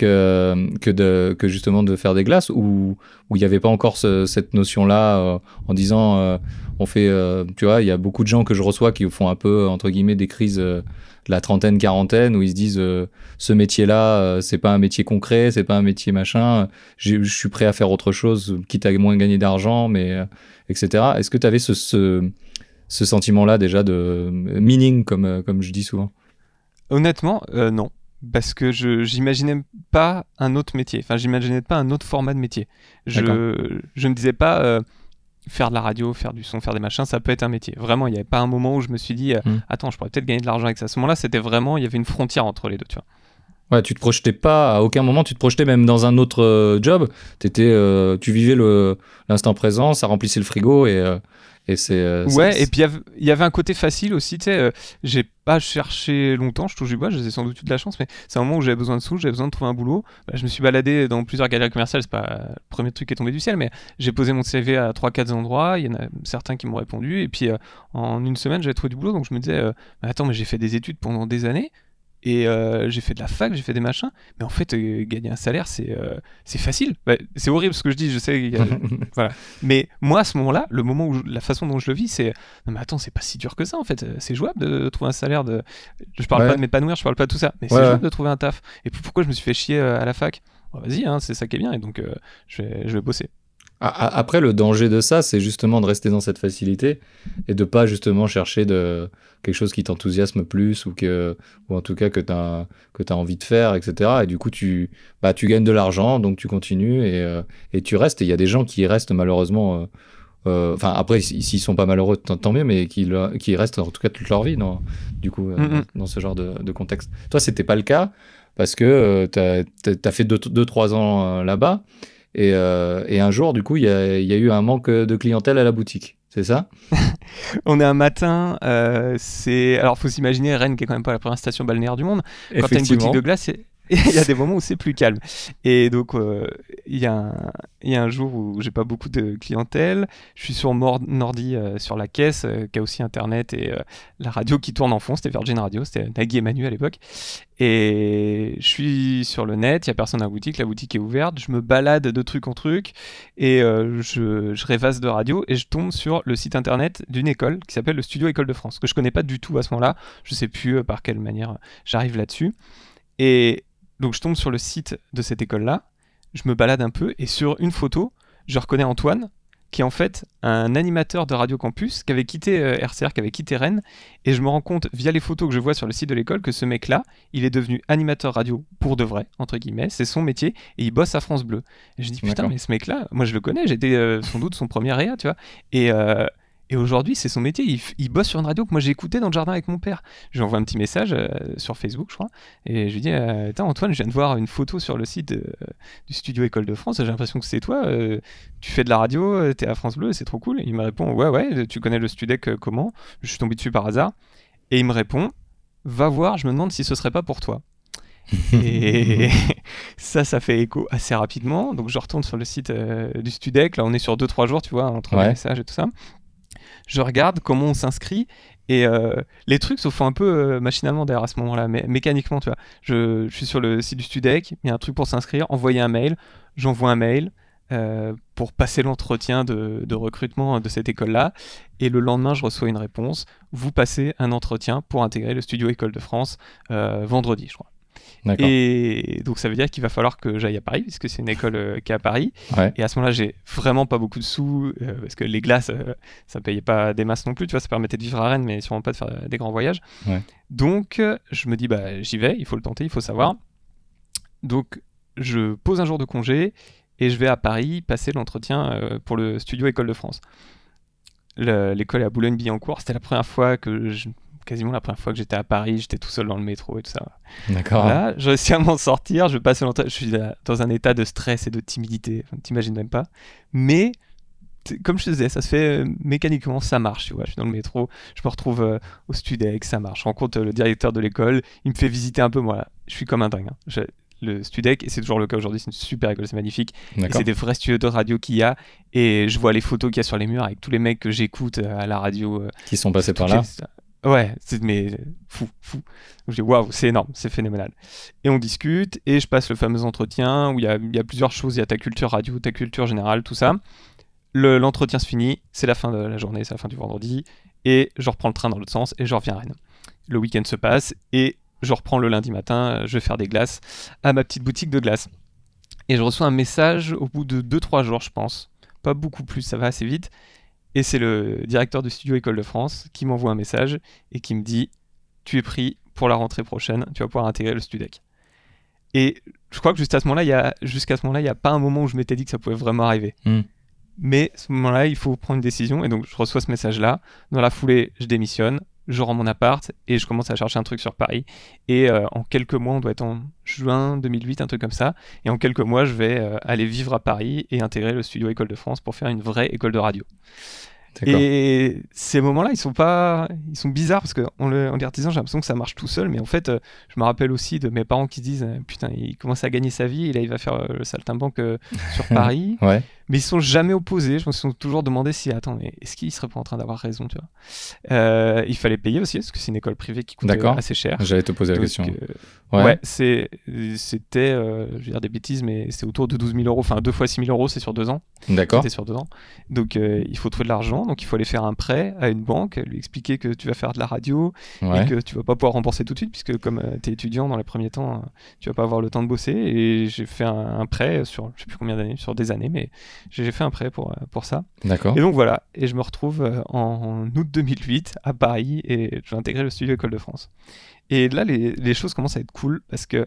que de que justement de faire des glaces où il n'y avait pas encore ce- cette notion-là euh, en disant euh, on fait, euh, tu vois, il y a beaucoup de gens que je reçois qui font un peu entre guillemets des crises de la trentaine, quarantaine où ils se disent ce métier-là, c'est pas un métier concret, c'est pas un métier machin je suis prêt à faire autre chose, quitte à moins gagner d'argent, mais etc. Est-ce que tu avais ce, ce, ce sentiment-là déjà de meaning, comme, comme je dis souvent? Honnêtement, non. Parce que je j'imaginais pas un autre métier. Enfin, j'imaginais pas un autre format de métier. Je, je me disais pas euh, faire de la radio, faire du son, faire des machins, ça peut être un métier. Vraiment, il n'y avait pas un moment où je me suis dit, euh, Hmm. attends, je pourrais peut-être gagner de l'argent avec ça. À ce moment-là, c'était vraiment, il y avait une frontière entre les deux, tu vois. Ouais, tu te projetais pas, à aucun moment tu te projetais même dans un autre euh, job. T'étais, euh, tu vivais le- l'instant présent, ça remplissait le frigo et, euh, et c'est. euh, Ouais, c'est- et puis il y avait- un côté facile aussi, tu sais, euh, j'ai pas cherché longtemps, je touche du bois, j'ai sans doute eu de la chance, mais c'est un moment où j'avais besoin de sous, j'avais besoin de trouver un boulot. Bah, je me suis baladé dans plusieurs galeries commerciales, c'est pas le premier truc qui est tombé du ciel, mais j'ai posé mon CV à 3-4 endroits, il y en a certains qui m'ont répondu, et puis euh, en une semaine j'avais trouvé du boulot, donc je me disais, euh, attends, mais j'ai fait des études pendant des années. Et euh, j'ai fait de la fac, j'ai fait des machins, mais en fait, euh, gagner un salaire, c'est euh, c'est facile. Bah, c'est horrible ce que je dis, je sais, a- mais moi, à ce moment-là, le moment où je- la façon dont je le vis, c'est non mais attends, c'est pas si dur que ça en fait. C'est jouable de trouver un salaire de. Je parle Ouais. pas de m'épanouir, je parle pas de tout ça, mais c'est Ouais, jouable de trouver un taf. Et puis, pourquoi je me suis fait chier à la fac? Bah, Vas-y, hein, c'est ça qui est bien, et donc je, vais, je vais bosser. Après, le danger de ça, c'est justement de rester dans cette facilité et de pas justement chercher de quelque chose qui t'enthousiasme plus ou que, ou en tout cas que tu as, que as envie de faire, etc. Et du coup, tu, bah, tu gagnes de l'argent, donc tu continues et, euh, et tu restes. Et il y a des gens qui restent malheureusement. euh, euh, Enfin, après, si- s'ils sont pas malheureux, tant, tant mieux, mais qui, qui restent en tout cas toute leur vie, dans, du coup, euh, Mhm. dans, dans ce genre de, de contexte. Toi, c'était pas le cas parce que tu as, fait 2-3 ans euh, là-bas. Et, euh, et un jour, du coup, il y y a eu un manque de clientèle à la boutique. C'est ça? On est un matin, euh, c'est. Alors, faut s'imaginer Rennes, qui est quand même pas la première station balnéaire du monde. Quand t'as une boutique de glace, c'est- Il y a des moments où c'est plus calme. Et donc, euh, il y, a un- jour où j'ai pas beaucoup de clientèle. Je suis sur Nordi, euh, sur la caisse, euh, qui a aussi Internet et euh, la radio qui tourne en fond. C'était Virgin Radio, c'était Nagui et Manu à l'époque. Et je suis sur le net, il y a personne à la boutique, la boutique est ouverte. Je me balade de truc en truc et je, je rêvasse de radio et je tombe sur le site internet d'une école qui s'appelle le Studio École de France, que je connais pas du tout à ce moment-là. Je sais plus par quelle manière j'arrive là-dessus. Et donc je tombe sur le site de cette école-là, je me balade un peu et sur une photo, je reconnais Antoine, qui est en fait un animateur de Radio Campus, qui avait quitté euh, RCR, qui avait quitté Rennes, et je me rends compte via les photos que je vois sur le site de l'école que ce mec-là, il est devenu animateur radio pour de vrai, entre guillemets, c'est son métier, et il bosse à France Bleu. Et je dis putain, mais ce mec-là, moi je le connais, j'étais euh, sans doute son premier réa, tu vois, et, euh, et aujourd'hui c'est son métier, il, bosse sur une radio que moi j'ai écouté dans le jardin avec mon père. Je lui envoie un petit message euh, sur Facebook, je crois, et je lui dis euh, Antoine, je viens de voir une photo sur le site euh, du studio École de France, j'ai l'impression que c'est toi, euh, tu fais de la radio, t'es à France Bleu, c'est trop cool. Il me répond Ouais, ouais, tu connais le Studec comment? Je suis tombé dessus par hasard. Et il me répond Va voir, je me demande si ce serait pas pour toi. Et ça, ça fait écho assez rapidement. Donc je retourne sur le site euh, du Studec. Là, on est sur 2-3 jours, tu vois, entre les messages et tout ça. Je regarde comment on s'inscrit. Et euh, les trucs se font un peu euh, machinalement d'ailleurs à ce moment-là, mais mécaniquement, tu vois. Je, suis sur le site du Studec, il y a un truc pour s'inscrire, envoyer un mail. J'envoie un mail euh, pour passer l'entretien de, recrutement de cette école-là. Et le lendemain, je reçois une réponse. Vous passez un entretien pour intégrer le studio École de France vendredi, je crois. Et donc ça veut dire qu'il va falloir que j'aille à Paris, puisque c'est une école euh, qui est à Paris. Ouais. Et à ce moment-là, j'ai vraiment pas beaucoup de sous, euh, parce que les glaces, euh, ça payait pas des masses non plus, tu vois, ça permettait de vivre à Rennes, mais sûrement pas de faire euh, des grands voyages. Ouais. Donc je me dis, bah j'y vais, il faut le tenter, il faut savoir. Donc je pose un jour de congé et je vais à Paris passer l'entretien pour le studio École de France. Le- L'école est à Boulogne-Billancourt, c'était la première fois que je- quasiment la première fois que j'étais à Paris, j'étais tout seul dans le métro et tout ça. D'accord. Voilà, je réussis à m'en sortir, je passe je suis là, dans un état de stress et de timidité, t'imagines même pas. Mais comme je te disais, ça se fait euh, mécaniquement, ça marche, tu vois. Je suis dans le métro, je me retrouve euh, au Studec, ça marche. Je rencontre euh, le directeur de l'école, il me fait visiter un peu, moi, là, je suis comme un dingue. hein. Je- le Studec, et c'est toujours le cas aujourd'hui, c'est une super école, c'est magnifique. C'est des vrais studios de radio qu'il y a, et je vois les photos qu'il y a sur les murs avec tous les mecs que j'écoute euh, à la radio. Qui sont passés par là. les- Ouais, c'est mais euh, fou, fou. Donc je dis waouh, c'est énorme, c'est phénoménal. Et on discute et je passe le fameux entretien où il y a, plusieurs choses, il y a ta culture radio, ta culture générale, tout ça. Le- L'entretien se finit, c'est la fin de la journée, c'est la fin du vendredi et je reprends le train dans l'autre sens et je reviens à Rennes. Le week-end se passe et je reprends le lundi matin, je vais faire des glaces à ma petite boutique de glace. Et je reçois un message au bout de 2-3 jours, je pense. Pas beaucoup plus, ça va assez vite. Et c'est le directeur du studio École de France qui m'envoie un message et qui me dit Tu es pris pour la rentrée prochaine, tu vas pouvoir intégrer le Studec. Et je crois que juste à ce moment-là, il y a, jusqu'à ce moment-là, il n'y a pas un moment où je m'étais dit que ça pouvait vraiment arriver. Hmm. Mais à ce moment-là, il faut prendre une décision. Et donc, je reçois ce message-là. Dans la foulée, je démissionne, je rends mon appart et je commence à chercher un truc sur Paris. Et euh, en quelques mois, on doit être en juin 2008, un truc comme ça. Et en quelques mois, je vais euh, aller vivre à Paris et intégrer le studio École de France pour faire une vraie école de radio. Et ces moments-là, ils sont pas, ils sont bizarres parce que en, le, en les artisans, j'ai l'impression que ça marche tout seul, mais en fait, euh, je me rappelle aussi de mes parents qui se disent, putain, il commence à gagner sa vie et là, il va faire le saltimbanque euh, sur Paris, Ouais. Mais ils sont jamais opposés. Je me suis toujours demandé si, attends, mais est-ce qu'ils seraient pas en train d'avoir raison, tu vois? Euh, Il fallait payer aussi parce que c'est une école privée qui coûte assez cher. J'allais te poser la Donc, question. euh, Ouais. C'était, euh, je vais dire des bêtises, mais c'est autour de 12 000 euros, enfin deux fois 6 000 euros, c'est sur deux ans. D'accord. C'était sur deux ans. Donc il faut trouver de l'argent, donc il faut aller faire un prêt à une banque, lui expliquer que tu vas faire de la radio Ouais. et que tu vas pas pouvoir rembourser tout de suite, puisque comme tu es étudiant dans les premiers temps, tu vas pas avoir le temps de bosser. Et j'ai fait un, un prêt sur je sais plus combien d'années, sur des années, mais j'ai j'ai fait un prêt pour, euh, pour ça. D'accord. Et donc voilà, et je me retrouve euh, en, août 2008 à Paris et je vais intégrer le studio École de France. Et là, les, les choses commencent à être cool parce que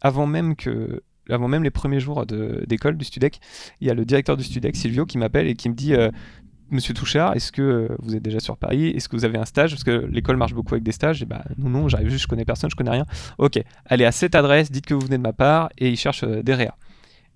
avant même que avant même les premiers jours d'école du Studec, il y a le directeur du Studec, Silvio, qui m'appelle et qui me dit euh, Monsieur Touchard, est-ce que vous êtes déjà sur Paris? Est-ce que vous avez un stage? Parce que l'école marche beaucoup avec des stages. Et bah non, non, j'arrive juste, je connais personne, je connais rien. Ok, allez à cette adresse, dites que vous venez de ma part et il cherche euh, des réa.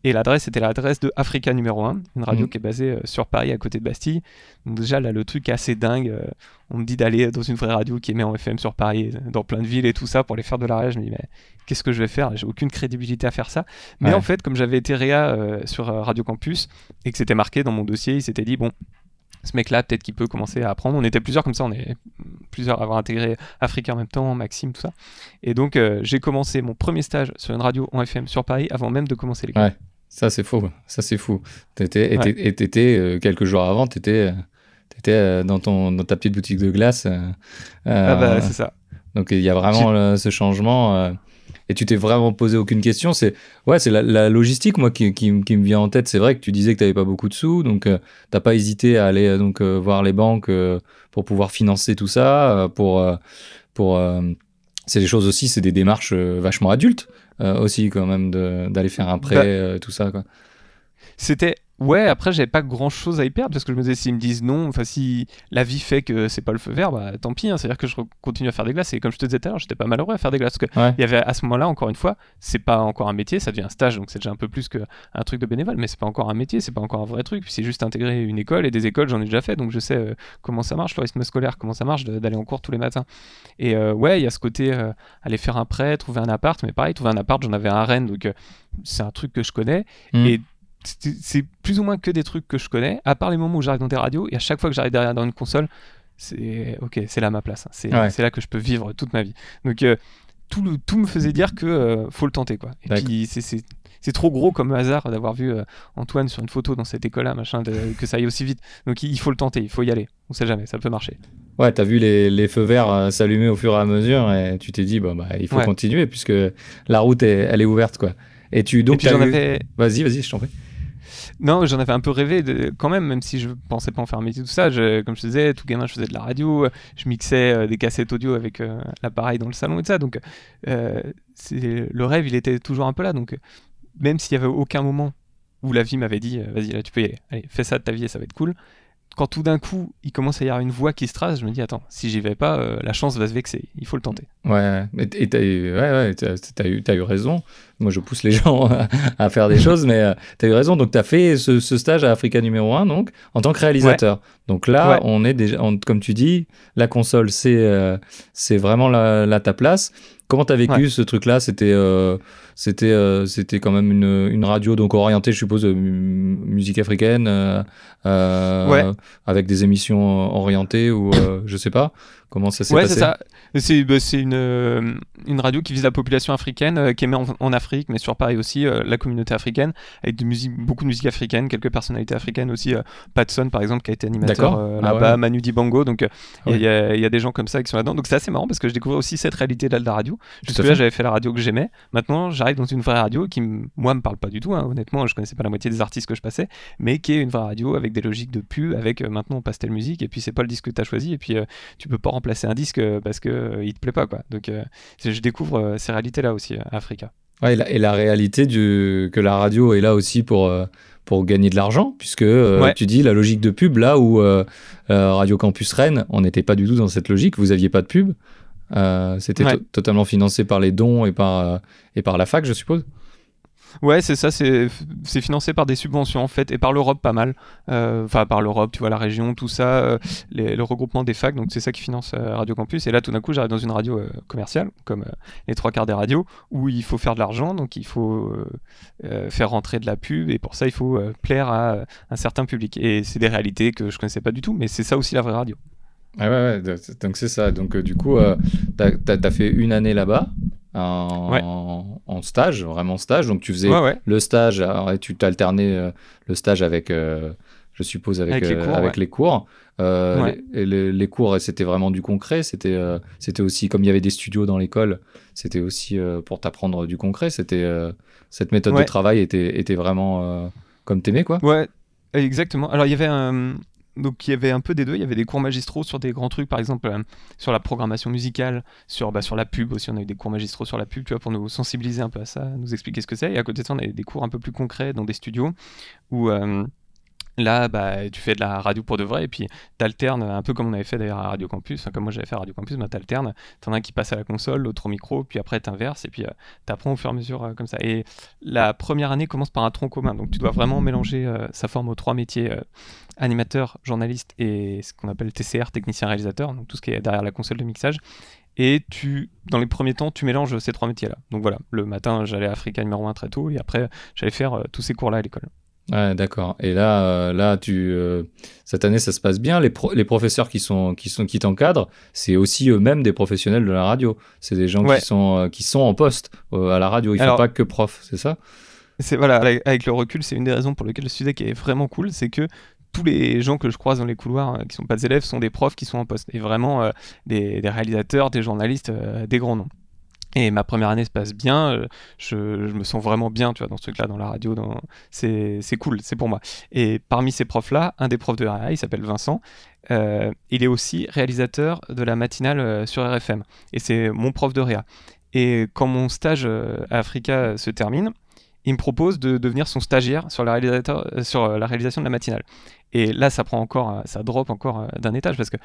Et l'adresse était l'adresse de Africa numéro 1, une radio Mhm. qui est basée euh, sur Paris, à côté de Bastille. Donc déjà, là, le truc est assez dingue. euh, on me dit d'aller dans une vraie radio qui émet en FM sur Paris, euh, dans plein de villes et tout ça, pour les faire de l'arrêt. Je me dis, mais qu'est-ce que je vais faire? J'ai aucune crédibilité à faire ça. Mais Ouais. en fait, comme j'avais été réa euh, sur Radio Campus et que c'était marqué dans mon dossier, il s'était dit, bon, ce mec-là, peut-être qu'il peut commencer à apprendre. On était plusieurs comme ça, on est plusieurs à avoir intégré Africa en même temps, Maxime, tout ça. Et donc, euh, j'ai commencé mon premier stage sur une radio en FM sur Paris avant même de commencer l'école. Ouais. Ça, c'est faux. Ça, c'est fou. T'étais, Ouais. et t'étais, euh, quelques jours avant, tu étais, dans, ton, dans ta petite boutique de glace. euh, Ah bah, euh, c'est ça. donc, il y a vraiment euh, ce changement. euh, et tu t'es vraiment posé aucune question. C'est ouais, c'est la, la logistique, moi, qui, qui, qui me vient en tête. C'est vrai que tu disais que tu n'avais pas beaucoup de sous. Donc, t'as pas hésité à aller euh, donc, euh, voir les banques euh, pour pouvoir financer tout ça. euh, pour, euh, pour, euh, c'est des choses aussi, c'est des démarches euh, vachement adultes euh, aussi, quand même, de- d'aller faire un prêt, Bah, euh, tout ça. Quoi. C'était. Ouais, après, j'avais pas grand chose à y perdre parce que je me disais, s'ils me disent non, enfin, si la vie fait que c'est pas le feu vert, bah tant pis, hein, c'est-à-dire que je continue à faire des glaces. Et comme je te disais tout à l'heure, j'étais pas malheureux à faire des glaces parce que Ouais. il y avait à ce moment-là, encore une fois, c'est pas encore un métier, ça devient un stage, donc c'est déjà un peu plus qu'un truc de bénévole, mais c'est pas encore un métier, c'est pas encore un vrai truc. Puis c'est juste intégrer une école et des écoles, j'en ai déjà fait, donc je sais euh, comment ça marche, le rythme scolaire, comment ça marche d'aller en cours tous les matins. Et euh, ouais, il y a ce côté euh, aller faire un prêt, trouver un appart, mais pareil, trouver un appart, j'en avais un à Rennes, donc c'est un truc que je connais. Mm. Et c'est plus ou moins que des trucs que je connais, à part les moments où j'arrive dans des radios, et à chaque fois que j'arrive derrière dans une console, c'est ok, c'est là ma place. hein. C'est Ouais. là que je peux vivre toute ma vie. Donc euh, tout, le- tout me faisait dire que euh, faut le tenter quoi. Et puis c'est- trop gros comme hasard d'avoir vu euh, Antoine sur une photo dans cette école-là, machin, de- que ça aille aussi vite. Donc il faut le tenter, il faut y aller. On sait jamais, ça peut marcher. Ouais, t'as vu les, les feux verts s'allumer au fur et à mesure et tu t'es dit, bah, bah, il faut Ouais. continuer puisque la route, est, elle est ouverte. quoi. Et tu, donc, j'en eu- avais, Vas-y, vas-y, je t'en prie. Non, j'en avais un peu rêvé de- quand même, même si je pensais pas en faire un métier, tout ça. Je- comme je disais, tout gamin, je faisais de la radio, je mixais euh, des cassettes audio avec euh, l'appareil dans le salon et tout ça. Donc, euh, le rêve, il était toujours un peu là. Donc, même s'il y avait aucun moment où la vie m'avait dit, vas-y, là, tu peux y aller, allez, fais ça de ta vie et ça va être cool. Quand tout d'un coup, il commence à y avoir une voix qui se trace, je me dis, attends, si j'y vais pas, euh, la chance va se vexer, il faut le tenter. Ouais, t- et t'as eu, ouais, ouais, t'as, t'as eu, raison. Moi, je pousse les gens à, faire des choses, mais euh, t'as eu raison. Donc, t'as fait ce, ce stage à Africa numéro 1, donc, en tant que réalisateur. Donc là, on est déjà, on- comme tu dis, la console, c'est, euh, c'est vraiment là, ta place. Comment t'as vécu ce truc-là? C'était, c'était, euh, c'était quand même une, une radio donc orientée, je suppose, euh, mu- musique africaine, euh, Ouais. avec des émissions orientées ou je sais pas. Comment ça s'est Ouais, passé? c'est ça. C'est bah, une, euh, une radio qui vise la population africaine, euh, qui émet en, en Afrique, mais sur Paris aussi, euh, la communauté africaine, avec de musique, beaucoup de musique africaine, quelques personnalités africaines aussi. Patson, par exemple, qui a été animateur Ah là-bas, ouais. Manu Dibango. Donc, il Ouais. y, y a des gens comme ça qui sont là-dedans. Donc, c'est assez marrant parce que je découvrais aussi cette réalité-là de la radio. Jusque-là, j'avais fait la radio que j'aimais. Maintenant, j'arrive dans une vraie radio qui, moi, me parle pas du tout. hein. Honnêtement, je connaissais pas la moitié des artistes que je passais, mais qui est une vraie radio avec des logiques de pub, avec euh, maintenant on passe telle musique, et puis c'est pas le disque que tu as choisi, et puis euh, tu peux pas remplacer un disque parce que euh, il te plaît pas, quoi. Donc, euh, je découvre euh, ces réalités-là aussi euh, à Africa. Ouais, et, la, et la réalité du, que la radio est là aussi pour, pour gagner de l'argent, puisque euh, Ouais. tu dis la logique de pub, là où euh, Radio Campus Rennes, on n'était pas du tout dans cette logique, vous aviez pas de pub. Euh, C'était Ouais. totalement financé par les dons et par, et par la fac, je suppose. Ouais, c'est ça, c'est financé par des subventions en fait, et par l'Europe pas mal. Euh, Enfin, par l'Europe, tu vois, la région, tout ça, euh, le regroupement des facs, donc c'est ça qui finance euh, Radio Campus. Et là, tout d'un coup, j'arrive dans une radio commerciale, comme les trois quarts des radios, où il faut faire de l'argent, donc il faut faire rentrer de la pub, et pour ça, il faut plaire à un certain public. Et c'est des réalités que je connaissais pas du tout, mais c'est ça aussi la vraie radio. Ah ouais, ouais, donc c'est ça. Donc du coup, euh, t'as as, fait une année là-bas en, Ouais. en stage, vraiment stage. Donc tu faisais Ouais, ouais. le stage, alors, et tu t'alternais euh, le stage avec, euh, je suppose, avec, Avec les euh, cours, avec les cours. Ouais. les, et les- les cours, c'était vraiment du concret. C'était c'était aussi, comme il y avait des studios dans l'école, c'était aussi pour t'apprendre du concret. C'était Cette méthode de travail était, était vraiment comme t'aimais, quoi. Ouais, exactement. Alors il y avait un donc il y avait un peu des deux, il y avait des cours magistraux sur des grands trucs par exemple euh, sur la programmation musicale, sur bah, la pub aussi, on a eu des cours magistraux sur la pub, tu vois pour nous sensibiliser un peu à ça, nous expliquer ce que c'est. Et à côté de ça, on avait des cours un peu plus concrets dans des studios où euh, Là, bah, tu fais de la radio pour de vrai et puis t'alternes, un peu comme on avait fait d'ailleurs à Radio Campus, comme moi j'avais fait à Radio Campus, bah, t'alternes, t'en as un qui passe à la console, l'autre au micro, puis après t'inverses et puis euh, t'apprends au fur et à mesure euh, comme ça. Et la première année commence par un tronc commun, donc tu dois vraiment mélanger euh, sa forme aux trois métiers animateur, journaliste et ce qu'on appelle TCR, technicien réalisateur, donc tout ce qui est derrière la console de mixage. Et tu, dans les premiers temps, tu mélanges ces trois métiers-là. Donc voilà, le matin, j'allais à Africa numéro 1 très tôt, et après, j'allais faire tous ces cours-là à l'école. Ouais, d'accord. Et là, euh, là, tu, euh, cette année, ça se passe bien. Les, les professeurs qui sont, qui sont, qui t'encadrent, c'est aussi eux-mêmes des professionnels de la radio. C'est des gens qui sont, euh, qui sont en poste à la radio. Ils ne font pas que prof, c'est ça? C'est voilà. Avec le recul, c'est une des raisons pour lesquelles le SUDEC est vraiment cool, c'est que tous les gens que je croise dans les couloirs qui sont pas des élèves sont des profs qui sont en poste et vraiment des, des, réalisateurs, des journalistes, des grands noms. Et ma première année se passe bien, euh, je, me sens vraiment bien, tu vois, dans ce truc-là, dans la radio, dans... c'est cool, c'est pour moi. Et parmi ces profs-là, un des profs de RA, il s'appelle Vincent, euh, il est aussi réalisateur de la matinale euh, sur RFM, et c'est mon prof de réa. Et quand mon stage à Africa se termine, il me propose de devenir son stagiaire sur la, sur la réalisation de la matinale. Et là, ça prend encore, euh, ça drop encore euh, d'un étage parce que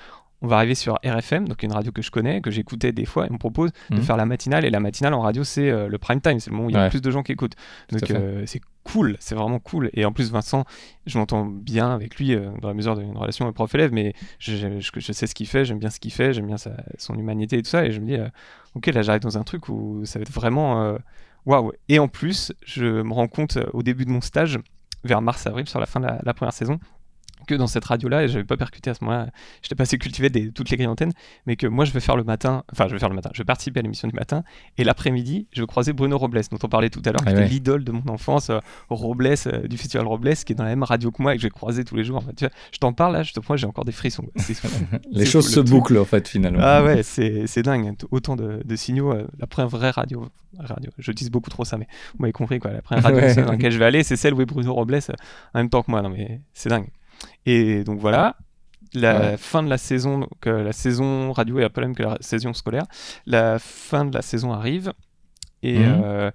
on va arriver sur RFM, donc une radio que je connais, que j'écoutais des fois, et on me propose de mhm. faire la matinale. Et la matinale en radio, c'est euh, le prime time, c'est le moment où il y a plus de gens qui écoutent. Donc c'est cool, c'est vraiment cool. Et en plus, Vincent, je m'entends bien avec lui dans la mesure d'une relation prof-élève, mais je, je, sais ce qu'il fait, j'aime bien ce qu'il fait, j'aime bien son humanité et tout ça. Et je me dis, ok, là j'arrive dans un truc où ça va être vraiment waouh. Et en plus, je me rends compte au début de mon stage, vers mars-avril, sur la fin de la première saison, que dans cette radio-là, et j'avais pas percuté à ce moment-là, j'étais pas assez cultivé des, toutes les grilles antennes, mais que moi je vais faire le matin, enfin je vais faire le matin, je vais participer à l'émission du matin, et l'après-midi, je vais croiser Bruno Robles, dont on parlait tout à l'heure, qui ah était l'idole de mon enfance, euh, Robles, euh, du festival Robles, qui est dans la même radio que moi et que je vais croiser tous les jours. tu vois, je t'en parle là, je te prends, j'ai encore des frissons. les choses se bouclent en fait finalement. Ah ouais, c'est dingue, autant de, signaux. Euh, la première vraie radio, radio, je dis beaucoup trop ça, mais vous m'avez compris quoi, la première radio dans laquelle je vais aller, c'est celle où est Bruno Robles en même temps que moi, non mais c'est dingue. Et donc voilà, la fin de la saison, donc, la saison radio est un peu la même que la saison scolaire. La fin de la saison arrive et mhm. euh,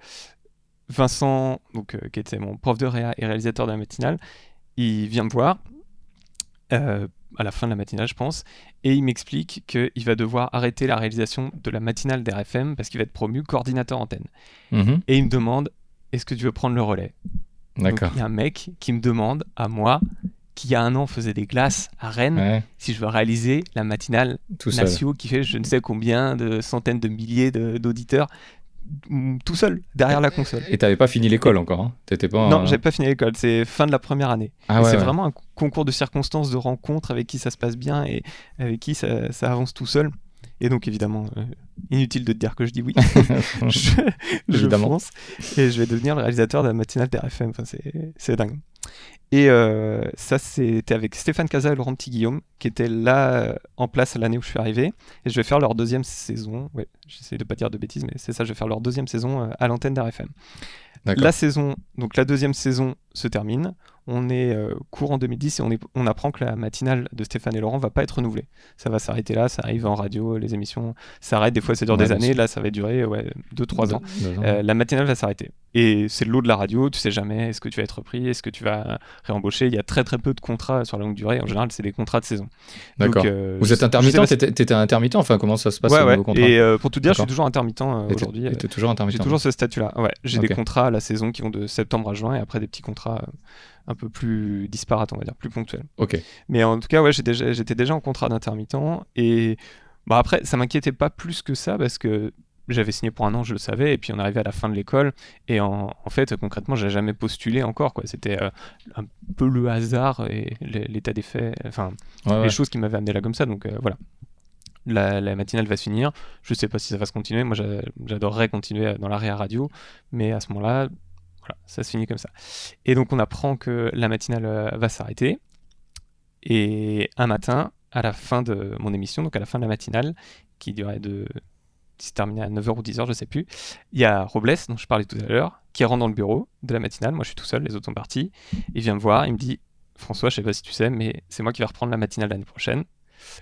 Vincent, donc, euh, qui était mon prof de réa et réalisateur de la matinale, il vient me voir euh, à la fin de la matinale, je pense, et il m'explique qu'il va devoir arrêter la réalisation de la matinale d'RFM parce qu'il va être promu coordinateur antenne. Mhm. Et il me demande est-ce que tu veux prendre le relais? D'accord. Il y a un mec qui me demande à moi qui il y a un an faisait des glaces à Rennes, si je veux réaliser la matinale tout qui fait je ne sais combien de centaines de milliers d'auditeurs mm, tout seul derrière la console. Et t'avais pas fini l'école encore hein? T'étais pas Non, j'ai pas fini l'école. C'est fin de la première année. Ah c'est vraiment un concours de circonstances, de rencontres avec qui ça se passe bien et avec qui ça, avance tout seul. Et donc évidemment, euh, inutile de te dire que je dis oui. je, je pense et je vais devenir le réalisateur de la matinale d'RFM. Enfin, c'est dingue. Et euh, ça, c'était avec Stéphane Casa et Laurent Petit-Guillaume, qui étaient là euh, en place l'année où je suis arrivé. Et je vais faire leur deuxième saison. Ouais, j'essaie de pas dire de bêtises, mais c'est ça, je vais faire leur deuxième saison euh, à l'antenne d'RFM. La saison, donc la deuxième saison se termine. On est euh, courant 2010 et on, est, on apprend que la matinale de Stéphane et Laurent va pas être renouvelée. Ça va s'arrêter là, ça arrive en radio, les émissions s'arrêtent, des fois ça dure des années, là ça va durer 2-3 ans. Euh, la matinale va s'arrêter. Et c'est l'eau de la radio, tu sais jamais, est-ce que tu vas être repris, est-ce que tu vas réembaucher Il y a très très peu de contrats sur la longue durée, en général c'est des contrats de saison. D'accord. Euh, Vous êtes intermittent T'étais intermittent Enfin comment ça se passe ouais, ouais. Et pour tout dire, je suis toujours intermittent aujourd'hui. toujours intermittent J'ai toujours ce statut-là. Ouais, j'ai des contrats à la saison qui vont de septembre à juin et après des petits contrats un peu plus disparate, on va dire, plus ponctuel. Ok. Mais en tout cas, ouais, j'étais déjà, déjà en contrat d'intermittent et bah après, ça m'inquiétait pas plus que ça parce que j'avais signé pour un an, je le savais, et puis on arrivait à la fin de l'école, et en, fait, concrètement, j'ai jamais postulé encore, quoi. C'était euh, un peu le hasard et l'état des faits, enfin, les choses qui m'avaient amené là comme ça, donc euh, voilà. La, la, matinale va se finir, je sais pas si ça va se continuer, moi j'adorerais continuer dans l'arrière radio, mais à ce moment-là, voilà, ça se finit comme ça. Et donc on apprend que la matinale euh, va s'arrêter. Et un matin, à la fin de mon émission, donc à la fin de la matinale, qui durait de. qui se terminait à 9h ou 10h, je sais plus, il y a Robles, dont je parlais tout à l'heure, qui rentre dans le bureau de la matinale. Moi je suis tout seul, les autres sont partis. Il vient me voir, il me dit François, je sais pas si tu sais, mais c'est moi qui vais reprendre la matinale l'année prochaine.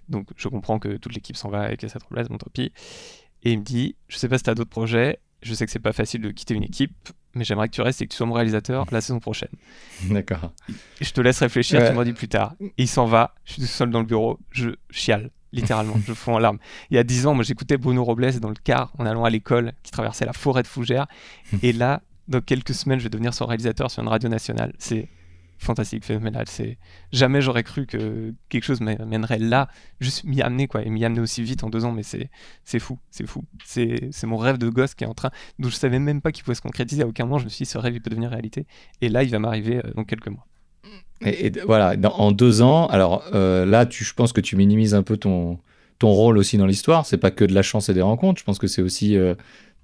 Donc je comprends que toute l'équipe s'en va avec cette Robles, mon tant pis. Et il me dit Je sais pas si tu as d'autres projets, je sais que c'est pas facile de quitter une équipe, mais j'aimerais que tu restes et que tu sois mon réalisateur la saison prochaine. D'accord. Je te laisse réfléchir, Ouais. tu m'en dis plus tard. Et il s'en va, je suis tout seul dans le bureau, je chiale, littéralement, je fonds en larmes. Il y a 10 ans, moi j'écoutais Bruno Robles dans le car en allant à l'école, qui traversait la forêt de Fougères. Et là, dans quelques semaines, je vais devenir son réalisateur sur une radio nationale. C'est fantastique, phénoménal. C'est jamais j'aurais cru que quelque chose m'amènerait là, juste m'y amener quoi, et m'y amener aussi vite en deux ans. Mais c'est c'est fou, c'est fou. C'est mon rêve de gosse qui est en train, dont je savais même pas qu'il pouvait se concrétiser. À aucun moment, je me suis dit ce rêve il peut devenir réalité. Et là, il va m'arriver euh, dans quelques mois. Et, voilà, en deux ans, alors euh, là, tu, je pense que tu minimises un peu ton, ton rôle aussi dans l'histoire. C'est pas que de la chance et des rencontres. Je pense que c'est aussi euh,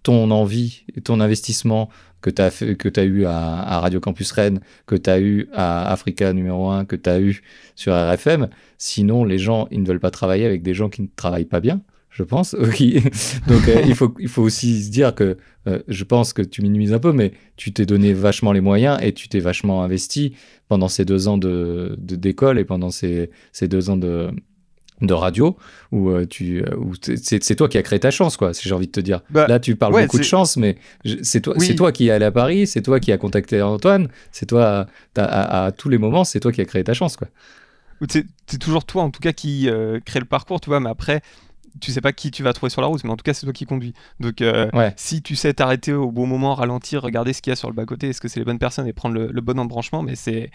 ton envie et ton investissement que tu as, fait, que as eu à, à Radio Campus Rennes, que tu as eu à Africa numéro 1, que tu as eu sur RFM. Sinon, les gens, ils ne veulent pas travailler avec des gens qui ne travaillent pas bien, je pense. Donc, euh, il, faut, il faut aussi se dire que euh, je pense que tu minimises un peu, mais tu t'es donné vachement les moyens et tu t'es vachement investi pendant ces deux ans de de- d'école et pendant ces, ces deux ans de, de radio où, euh, tu, euh, où c'est c'est toi qui as créé ta chance, quoi, si j'ai envie de te dire. Bah, Là, tu parles ouais, beaucoup de chance, mais c'est toi, Oui. c'est toi qui es allé à Paris, c'est toi qui as contacté Antoine, c'est toi, à, à tous les moments, c'est toi qui as créé ta chance, quoi. C'est toujours toi, en tout cas, qui euh, crée le parcours, tu vois, mais après, tu sais pas qui tu vas trouver sur la route, mais en tout cas, c'est toi qui conduis. Donc, euh, Ouais. si tu sais t'arrêter au bon moment, ralentir, regarder ce qu'il y a sur le bas-côté, est-ce que c'est les bonnes personnes et prendre le, le bon embranchement, mais c'est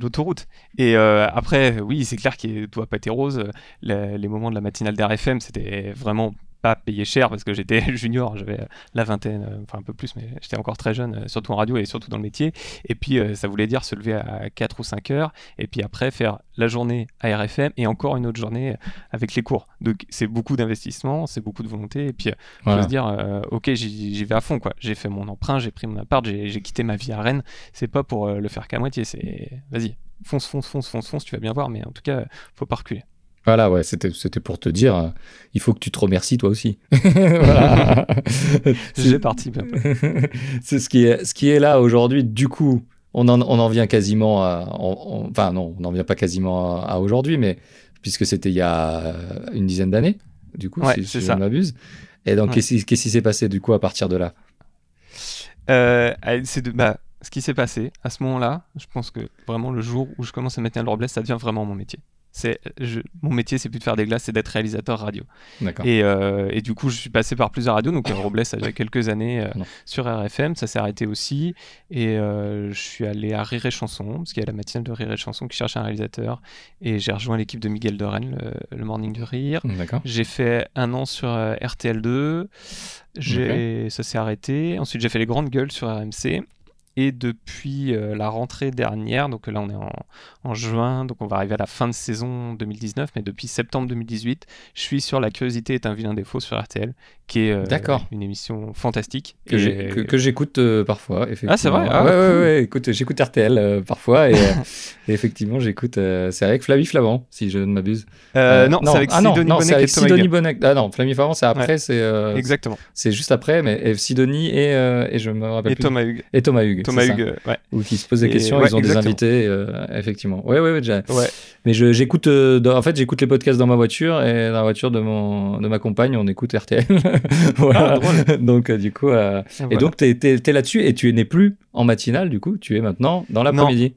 l'autoroute. Et euh, après, oui, c'est clair qu'il doit pas être rose. Les, les moments de la matinale d'RFM, c'était vraiment pas payé cher parce que j'étais junior, j'avais la vingtaine, euh, enfin un peu plus, mais j'étais encore très jeune, euh, surtout en radio et surtout dans le métier. Et puis, euh, ça voulait dire se lever à 4 ou 5 heures et puis après faire la journée à RFM et encore une autre journée avec les cours. Donc, c'est beaucoup d'investissement, c'est beaucoup de volonté. Et puis, euh, faut Voilà. se dire, euh, ok, j'y vais à fond, quoi. J'ai fait mon emprunt, j'ai pris mon appart, j'ai quitté ma vie à Rennes. C'est pas pour euh, le faire qu'à moitié, c'est vas-y, fonce, fonce, fonce, fonce, fonce, tu vas bien voir, mais en tout cas, faut pas reculer. Voilà, ouais, c'était c'était pour te dire, euh, il faut que tu te remercies toi aussi. J'ai parti. c'est ce qui est ce qui est là aujourd'hui. Du coup, on en, on en vient quasiment à, on- on- enfin non, on n'en vient pas quasiment à, à aujourd'hui, mais puisque c'était il y a une dizaine d'années, du coup, Ouais, si, je ne m'abuse. Et donc, Ouais. qu'est-ce qui- s'est passé du coup à partir de là? Euh, c'est de, bah, ce qui s'est passé à ce moment-là, je pense que vraiment le jour où je commence à mettre un Robles, ça devient vraiment mon métier. C'est, mon métier, c'est plus de faire des glaces, c'est d'être réalisateur radio. Et, euh, et du coup, je suis passé par plusieurs radios. Donc, Robles, ça a quelques années euh, sur RFM. Ça s'est arrêté aussi. Et euh, je suis allé à Rire et Chanson, parce qu'il y a la matinale de Rire et Chanson qui cherche un réalisateur. Et j'ai rejoint l'équipe de Miguel de Rennes, le, le Morning du Rire. J'ai fait un an sur euh, RTL2. J'ai, Ça s'est arrêté. Ensuite, j'ai fait les grandes gueules sur RMC. Et depuis euh, la rentrée dernière, donc là on est en, en juin, donc on va arriver à la fin de saison 2019, mais depuis septembre 2018, je suis sur La curiosité est un vilain défaut sur RTL, qui est euh, D'accord. une émission fantastique. Que Et- que, que j'écoute euh, parfois, effectivement. Ah, c'est vrai Ah, Ouais, ouais, cool. ouais, écoute, j'écoute RTL euh, parfois et, et effectivement, j'écoute. c'est avec Flavie Flamand, si je ne m'abuse. Euh, non, c'est avec ah, non, Sidonie non, Bonnet c'est qui avec Sidonie. Bonnet. Ah non, Flavie Flamand, c'est après, c'est Exactement. c'est juste après, mais Sidonie et, et je me rappelle Et plus. Thomas Hugues. Et Thomas Hugues. Thomas. Hugues, euh, ouais. Ou qui se posent des questions, ouais, ils ont des invités, euh, effectivement. Ouais, ouais, ouais, déjà. Ouais. Mais j'écoute, euh, en fait, j'écoute les podcasts dans ma voiture et dans la voiture de mon, de ma compagne, on écoute RTL. voilà. Ah, drôle. donc, euh, du coup, euh, Et et voilà. donc, t'es, t'es- t'es là-dessus et tu n'es plus en matinale, du coup, tu es maintenant dans l'après-midi.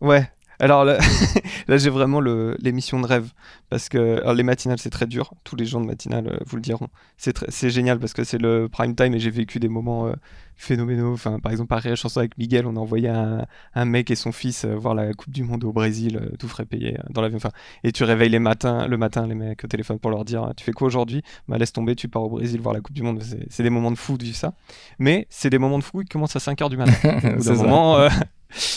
Ouais. Alors là, là, j'ai vraiment le- l'émission de rêve. Parce que alors, les matinales, c'est très dur. Tous les gens de matinale euh, vous le diront. C'est très- c'est génial parce que c'est le prime time et j'ai vécu des moments euh, phénoménaux. Enfin, par exemple, par et Chanson avec Miguel, on a envoyé un, un mec et son fils euh, voir la Coupe du Monde au Brésil, euh, tout frais payé dans l'avion. Enfin, et tu réveilles les matins, le matin les mecs au téléphone pour leur dire Tu fais quoi aujourd'hui? Bah, laisse tomber, tu pars au Brésil voir la Coupe du Monde. C'est- des moments de fou de vivre ça. Mais c'est des moments de fou qui commencent à 5h du matin. Au bout d'un C'est ça. moment,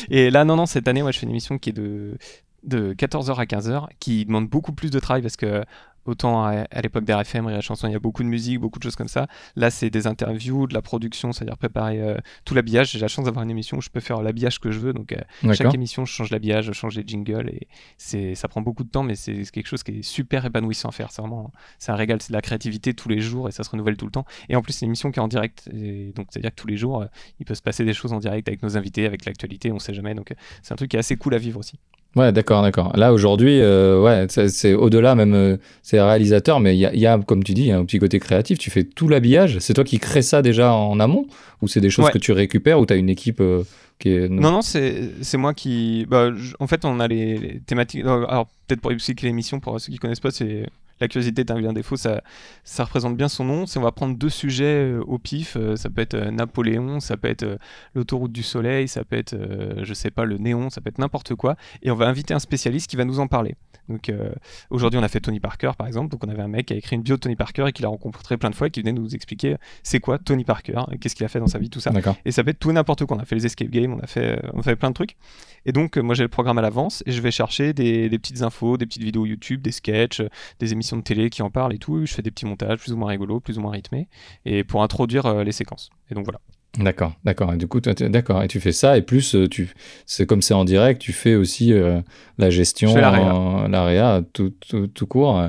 et là, non, non, cette année, moi, je fais une émission qui est de, de 14h à 15h, qui demande beaucoup plus de travail parce que autant à, à l'époque d'RFM, et Chanson, il y a beaucoup de musique, beaucoup de choses comme ça. Là, c'est des interviews, de la production, c'est-à-dire préparer euh, tout l'habillage. J'ai la chance d'avoir une émission où je peux faire l'habillage que je veux. Donc, euh, chaque émission, je change l'habillage, je change les jingles et c'est, ça prend beaucoup de temps, mais c'est, quelque chose qui est super épanouissant à faire. C'est vraiment, c'est un régal, c'est de la créativité tous les jours et ça se renouvelle tout le temps. Et en plus, c'est une émission qui est en direct. Et donc, c'est-à-dire que tous les jours, euh, il peut se passer des choses en direct avec nos invités, avec l'actualité, on sait jamais. Donc, c'est un truc qui est assez cool à vivre aussi. Ouais, d'accord, d'accord. Là, aujourd'hui, ouais, c'est, c'est au-delà même. C'est réalisateur, mais il y a, y a, comme tu dis, il y a un petit côté créatif. Tu fais tout l'habillage. C'est toi qui crée ça déjà en amont Ou c'est des choses Ouais. que tu récupères ou tu as une équipe euh, qui est. Non, non, c'est c'est moi qui. Bah, en fait, on a les, les thématiques. Alors, peut-être pour expliquer l'émission, pour ceux qui connaissent pas, c'est. La curiosité est un défaut, ça, ça représente bien son nom. C'est on va prendre deux sujets euh, au pif. euh, ça peut être euh, Napoléon, ça peut être l'autoroute du soleil, ça peut être, je sais pas, le néon, ça peut être n'importe quoi. Et on va inviter un spécialiste qui va nous en parler. Donc euh, aujourd'hui, on a fait Tony Parker, par exemple. Donc on avait un mec qui a écrit une bio de Tony Parker et qui l'a rencontré plein de fois et qui venait nous expliquer c'est quoi Tony Parker, qu'est-ce qu'il a fait dans sa vie, tout ça. Et ça peut être tout n'importe quoi. On a fait les escape games, on a fait, on a fait plein de trucs. Et donc, moi, j'ai le programme à l'avance et je vais chercher des, des petites infos, des petites vidéos YouTube, des sketchs, des émissions de télé qui en parlent et tout. Je fais des petits montages plus ou moins rigolos, plus ou moins rythmés, et pour introduire euh, les séquences. Et donc voilà. D'accord, d'accord. Et du coup, d'accord. Et tu fais ça, et plus, euh, tu, c'est comme c'est en direct, tu fais aussi euh, la gestion, Je fais la réa. en- la réa, tout, tout, tout court.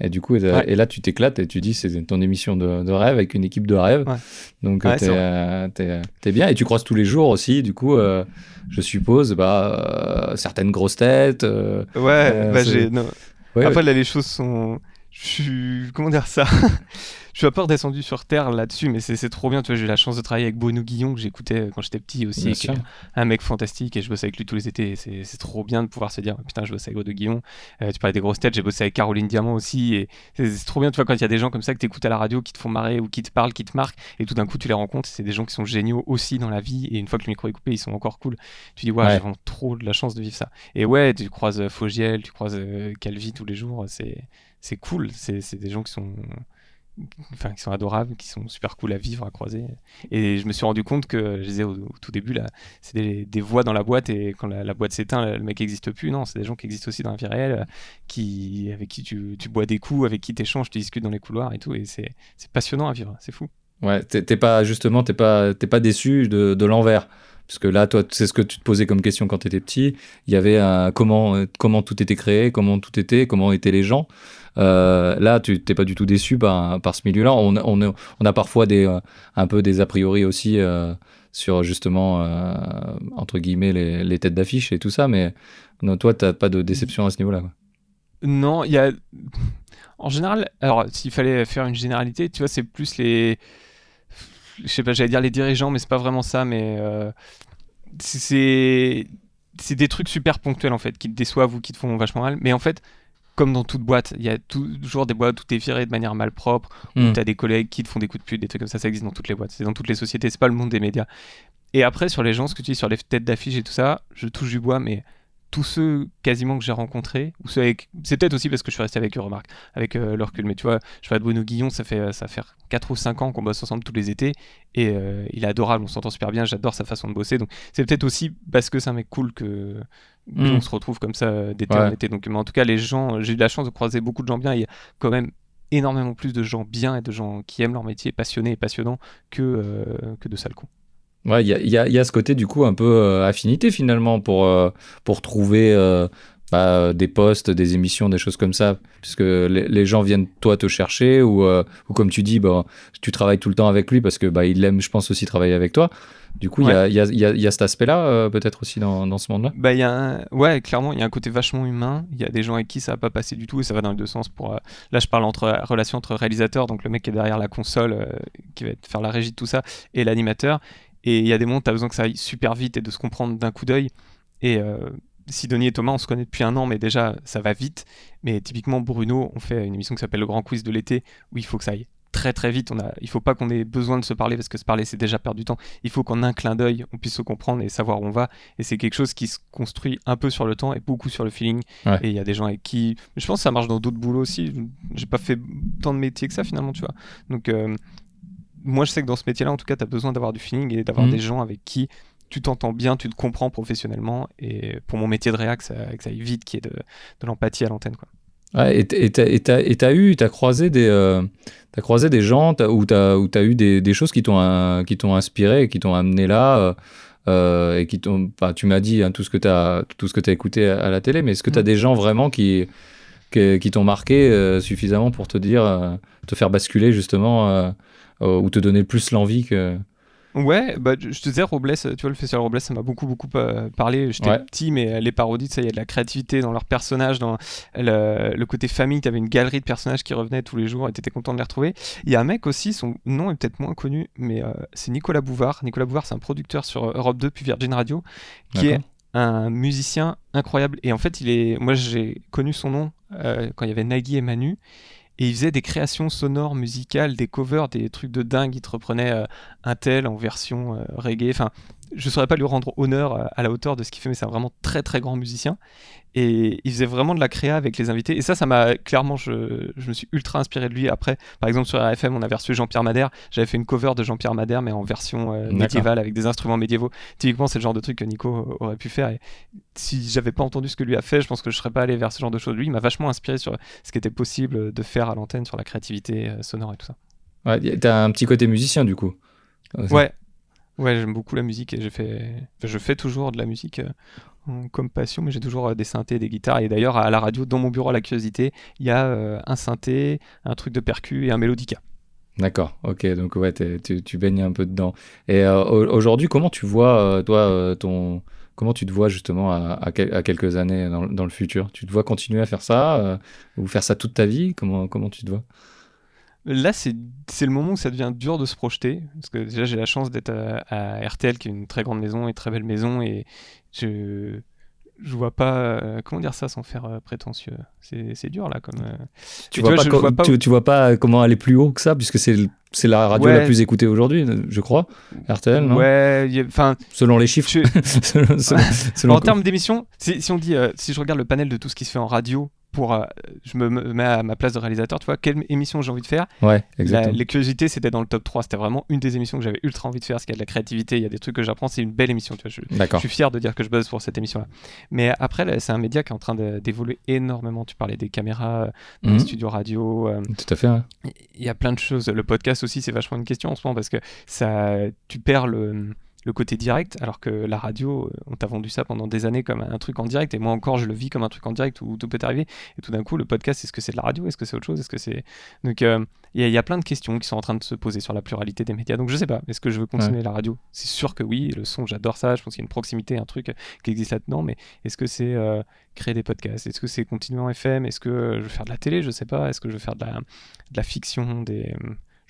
Et du coup, et, Ouais. et là, tu t'éclates et tu dis, c'est ton émission de, de rêve avec une équipe de rêve. Ouais. Donc, Ouais, t'es, euh, t'es bien. Et tu croises tous les jours aussi, du coup, euh, je suppose, bah, certaines grosses têtes. Ouais, bah, j'ai. Ouais, Après, là, les choses sont. Je suis. Comment dire ça? Je suis un peu redescendu sur Terre là-dessus, mais c'est trop bien. Tu vois, j'ai eu la chance de travailler avec Bruno Guillon, que j'écoutais quand j'étais petit aussi. Qui est un mec fantastique et je bosse avec lui tous les étés. C'est trop bien de pouvoir se dire putain, je bosse avec Bruno Guillon. Euh, tu parlais des grosses têtes, j'ai bossé avec Caroline Diamant aussi. Et c'est trop bien, tu vois, quand il y a des gens comme ça que tu écoutes à la radio qui te font marrer ou qui te parlent, qui te marquent, et tout d'un coup tu les rencontres. C'est des gens qui sont géniaux aussi dans la vie. Et une fois que le micro est coupé, ils sont encore cool. Tu dis, ouais, Ouais. j'ai vraiment trop de la chance de vivre ça. Et ouais, tu croises euh, Fogiel, tu croises euh, Calvi tous les jours. C'est cool. C'est des gens qui sont enfin qui sont adorables, qui sont super cool à vivre, à croiser. Et je me suis rendu compte que, je disais au, tout début, là, c'est des, voix dans la boîte et quand la, boîte s'éteint, le mec n'existe plus. Non, c'est des gens qui existent aussi dans la vie réelle, qui, avec qui tu, bois des coups, avec qui tu échanges, tu discutes dans les couloirs et tout. Et c'est passionnant à vivre, c'est fou. Ouais, t'es pas justement, t'es pas, t'es pas déçu de l'envers. Parce que là, toi, c'est ce que tu te posais comme question quand tu étais petit. Il y avait un, comment, euh, comment tout était créé, comment tout était, comment étaient les gens. Euh, là, tu t'es pas du tout déçu par, par ce milieu-là. On, a- parfois des, euh, un peu des a priori aussi sur justement, entre guillemets, les, les têtes d'affiche et tout ça. Mais non, toi, t'as pas de déception à ce niveau-là. Non, il y a. En général, alors s'il fallait faire une généralité, tu vois, c'est plus les. Je sais pas, j'allais dire les dirigeants, mais c'est pas vraiment ça, mais. euh, C'est. C'est des trucs super ponctuels en fait, qui te déçoivent ou qui te font vachement mal. Mais en fait, comme dans toute boîte, il y a toujours des boîtes où tu es viré de manière malpropre, où Hmm. tu as des collègues qui te font des coups de pute, des trucs comme ça, ça existe dans toutes les boîtes, c'est dans toutes les sociétés, c'est pas le monde des médias. Et après, sur les gens, ce que tu dis sur les têtes d'affiche et tout ça, je touche du bois, mais tous ceux quasiment que j'ai rencontrés, ou ceux avec. C'est peut-être aussi parce que je suis resté avec eux, remarque, avec euh, leur recul. Mais tu vois, je parle de Bruno Guillon, ça fait, ça fait 4 ou 5 ans qu'on bosse ensemble tous les étés, et euh, il est adorable, on s'entend super bien, j'adore sa façon de bosser. Donc c'est peut-être aussi parce que c'est un mec cool que. que Mm. On se retrouve comme ça euh, d'été Ouais. en été. Donc, mais en tout cas, les gens, j'ai eu la chance de croiser beaucoup de gens bien. Il y a quand même énormément plus de gens bien et de gens qui aiment leur métier, passionnés et passionnants, que, euh, que de sales cons. Ouais, il y a, y a- y a ce côté du coup un peu euh, affinité finalement pour, euh, pour trouver euh, bah, des postes, des émissions, des choses comme ça, puisque les, les gens viennent toi te chercher ou, euh, ou comme tu dis, bah, tu travailles tout le temps avec lui parce que bah, il aime, je pense aussi travailler avec toi. Du coup, il y a- il y, a, y, a, cet aspect-là peut-être aussi dans, dans ce monde-là? Bah, il y a un- Ouais, clairement, il y a un côté vachement humain. Il y a des gens avec qui ça va pas passer du tout et ça va dans les deux sens. Pour, Là, je parle entre relation entre réalisateur, donc le mec qui est derrière la console, qui va faire la régie de tout ça, et l'animateur. Et il y a des moments où tu as besoin que ça aille super vite et de se comprendre d'un coup d'œil. Et euh, Sidonie et Thomas, on se connaît depuis un an, mais déjà, ça va vite. Mais typiquement, Bruno, on fait une émission qui s'appelle Le Grand Quiz de l'été, où il faut que ça aille très très vite. On a, il faut pas qu'on ait besoin de se parler parce que se parler c'est déjà perdre du temps. Il faut qu'en un clin d'œil on puisse se comprendre et savoir où on va. Et c'est quelque chose qui se construit un peu sur le temps et beaucoup sur le feeling. Ouais. Et il y a des gens avec qui, je pense que ça marche dans d'autres boulots aussi. J'ai pas fait tant de métiers que ça finalement, tu vois. Donc euh, moi je sais que dans ce métier-là, en tout cas, tu as besoin d'avoir du feeling et d'avoir Mhm. des gens avec qui tu t'entends bien, tu te comprends professionnellement. Et pour mon métier de réac, ça, que ça aille vite, qu'il y ait de, de l'empathie à l'antenne. Quoi. Ouais, et t'as- eu, t'as croisé des, euh, t'as croisé des gens t'as- ou t'as ou t'as eu des, des choses qui t'ont euh, qui t'ont inspiré, qui t'ont amené là, euh, et qui t'ont. bah, tu m'as dit hein, tout ce que t'as tout ce que t'as écouté à, à la télé, mais est-ce que t'as Mm. des gens vraiment qui qui, qui t'ont marqué euh, suffisamment pour te dire, te faire basculer justement, ou te donner plus l'envie que Ouais, bah, je te disais, Robles, tu vois, le festival Robles, ça m'a beaucoup, beaucoup euh, parlé. J'étais Ouais. petit, mais les parodies, ça, il y a de la créativité dans leurs personnages, dans le, le côté famille. Tu avais une galerie de personnages qui revenaient tous les jours et tu étais content de les retrouver. Il y a un mec aussi, son nom est peut-être moins connu, mais euh, c'est Nicolas Bouvard. Nicolas Bouvard, c'est un producteur sur euh, Europe 2 puis Virgin Radio, qui est un musicien incroyable. Et en fait, il est, moi, j'ai connu son nom euh, quand il y avait Nagui et Manu. Et il faisait des créations sonores, musicales, des covers, des trucs de dingue. Il te reprenait euh, un tel en version euh, reggae. Enfin, je ne saurais pas lui rendre honneur euh, à la hauteur de ce qu'il fait, mais c'est un vraiment très très grand musicien. Et il faisait vraiment de la créa avec les invités. Et ça, ça m'a clairement, je, je me suis ultra inspiré de lui. Après, par exemple, sur RFM, on avait reçu Jean-Pierre Madère. J'avais fait une cover de Jean-Pierre Madère, mais en version euh, médiévale avec des instruments médiévaux. Typiquement, c'est le genre de truc que Nico aurait pu faire. Et si j'avais pas entendu ce que lui a fait, je pense que je serais pas allé vers ce genre de choses. Lui, il m'a vachement inspiré sur ce qui était possible de faire à l'antenne, sur la créativité euh, sonore et tout ça. Ouais, T'as un petit côté musicien du coup. Ouais, ouais, j'aime beaucoup la musique et j'ai fait, je fais toujours de la musique euh, comme passion, mais j'ai toujours euh, des synthés, des guitares. Et d'ailleurs, à la radio, dans mon bureau à la curiosité, il y a euh, un synthé, un truc de percu et un mélodica. D'accord, ok, donc ouais, tu, baignes un peu dedans. Et au- aujourd'hui, comment tu vois, toi, ton... Comment tu te vois justement à, à quel- à quelques années dans, dans le futur? Tu te vois continuer à faire ça ou faire ça toute ta vie? Comment, comment tu te vois? Là, c'est le moment où ça devient dur de se projeter. Parce que déjà, j'ai la chance d'être à, à RTL, qui est une très grande maison et très belle maison. Et je je vois pas. euh, comment dire ça sans faire euh, prétentieux? C'est dur, là. Comme, euh, tu vois, tu vois, pas je co- vois pas tu, vois pas comment aller plus haut que ça, puisque c'est la radio Ouais. la plus écoutée aujourd'hui, je crois, RTL, non? Ouais, enfin, Selon les chiffres. je- selon, selon- selon- en termes d'émissions, si, si on dit, si je regarde le panel de tout ce qui se fait en radio, pour, euh, je me me mets à ma place de réalisateur, tu vois, quelle émission j'ai envie de faire? Ouais, La- exactement. Les curiosités, c'était dans le top 3. C'était vraiment une des émissions que j'avais ultra envie de faire, parce qu'il y a de la créativité, il y a des trucs que j'apprends. C'est une belle émission, tu vois. Je, suis fier de dire que je buzz pour cette émission-là. Mais après, c'est un média qui est en train d'évoluer énormément. Tu parlais des caméras euh, dans Mhm. studios radio. euh, Tout à fait. ouais. il y a plein de choses. Le podcast aussi, c'est vachement une question en ce moment parce que ça, tu perds le, le côté direct, alors que la radio, euh, on t'a vendu ça pendant des années comme un truc en direct, et moi encore, je le vis comme un truc en direct où tout peut arriver. Et tout d'un coup, le podcast, est-ce que c'est de la radio? Est-ce que c'est autre chose? Est-ce que c'est? Donc euh, il y, a- il y a plein de questions qui sont en train de se poser sur la pluralité des médias. Donc je sais pas. Est-ce que je veux continuer la radio? C'est sûr que oui. Le son, j'adore ça. Je pense qu'il y a une proximité, un truc qui existe là-dedans. Mais est-ce que c'est euh, créer des podcasts? Est-ce que c'est continuer en FM Est-ce que je veux faire de la télé? Je sais pas. Est-ce que je veux faire de la, de la fiction des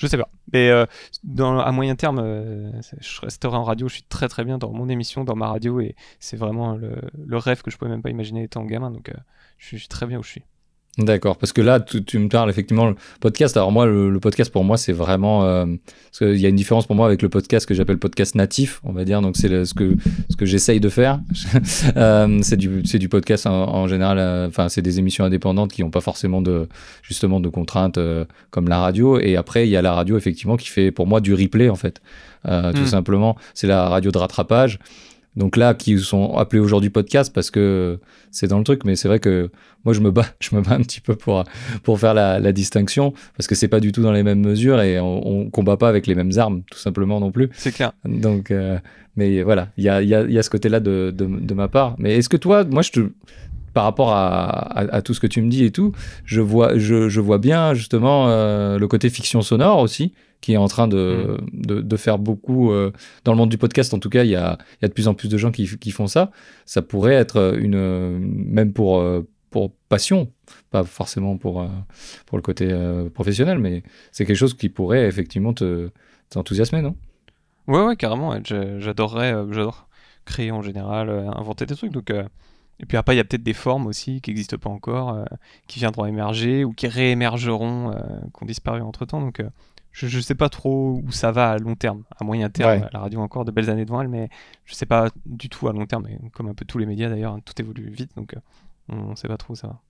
je sais pas. Mais euh, dans, à moyen terme, euh, je resterai en radio. Je suis très très bien dans mon émission, dans ma radio, et c'est vraiment le, rêve que je pouvais même pas imaginer étant gamin. Donc euh, je suis très bien où je suis. D'accord, parce que là, tu, tu me parles effectivement le podcast. Alors moi, le, le podcast pour moi, c'est vraiment euh, parce qu'il y a une différence pour moi avec le podcast que j'appelle podcast natif, on va dire. Donc c'est ce que ce que j'essaye de faire. Euh, c'est du c'est du podcast en, en général. euh, Enfin, c'est des émissions indépendantes qui n'ont pas forcément de justement de contraintes euh, comme la radio. Et après, il y a la radio effectivement qui fait pour moi du replay en fait, Euh, tout Mm. simplement. C'est la radio de rattrapage. Donc là, qui sont appelés aujourd'hui podcast parce que c'est dans le truc, mais c'est vrai que moi je me bats, je me bats un petit peu pour pour faire la, la distinction parce que c'est pas du tout dans les mêmes mesures et on, on combat pas avec les mêmes armes tout simplement non plus. C'est clair. Donc, euh, mais voilà, il y a, y, a, y a ce côté-là de, de, de ma part. Mais est-ce que toi, moi je te par rapport à, à, à tout ce que tu me dis et tout, je vois, je, je vois bien justement euh, le côté fiction sonore aussi, qui est en train de, de, de faire beaucoup euh, dans le monde du podcast. En tout cas, il y a, y a de plus en plus de gens qui, qui font ça. Ça pourrait être une, même pour, euh, pour passion, pas forcément pour, euh, pour le côté professionnel, mais c'est quelque chose qui pourrait effectivement te t'enthousiasmer, non? Ouais, ouais, carrément. J'adorerais, j'adore créer en général, inventer des trucs. Donc, et puis après, il y a peut-être des formes aussi qui n'existent pas encore, euh, qui viendront émerger ou qui réémergeront, euh, qui ont disparu entre temps. Donc, euh, je ne sais pas trop où ça va à long terme. À moyen terme, Ouais. la radio a encore de belles années devant elle, mais je sais pas du tout à long terme. Et comme un peu tous les médias d'ailleurs, tout évolue vite, donc euh, on ne sait pas trop où ça va.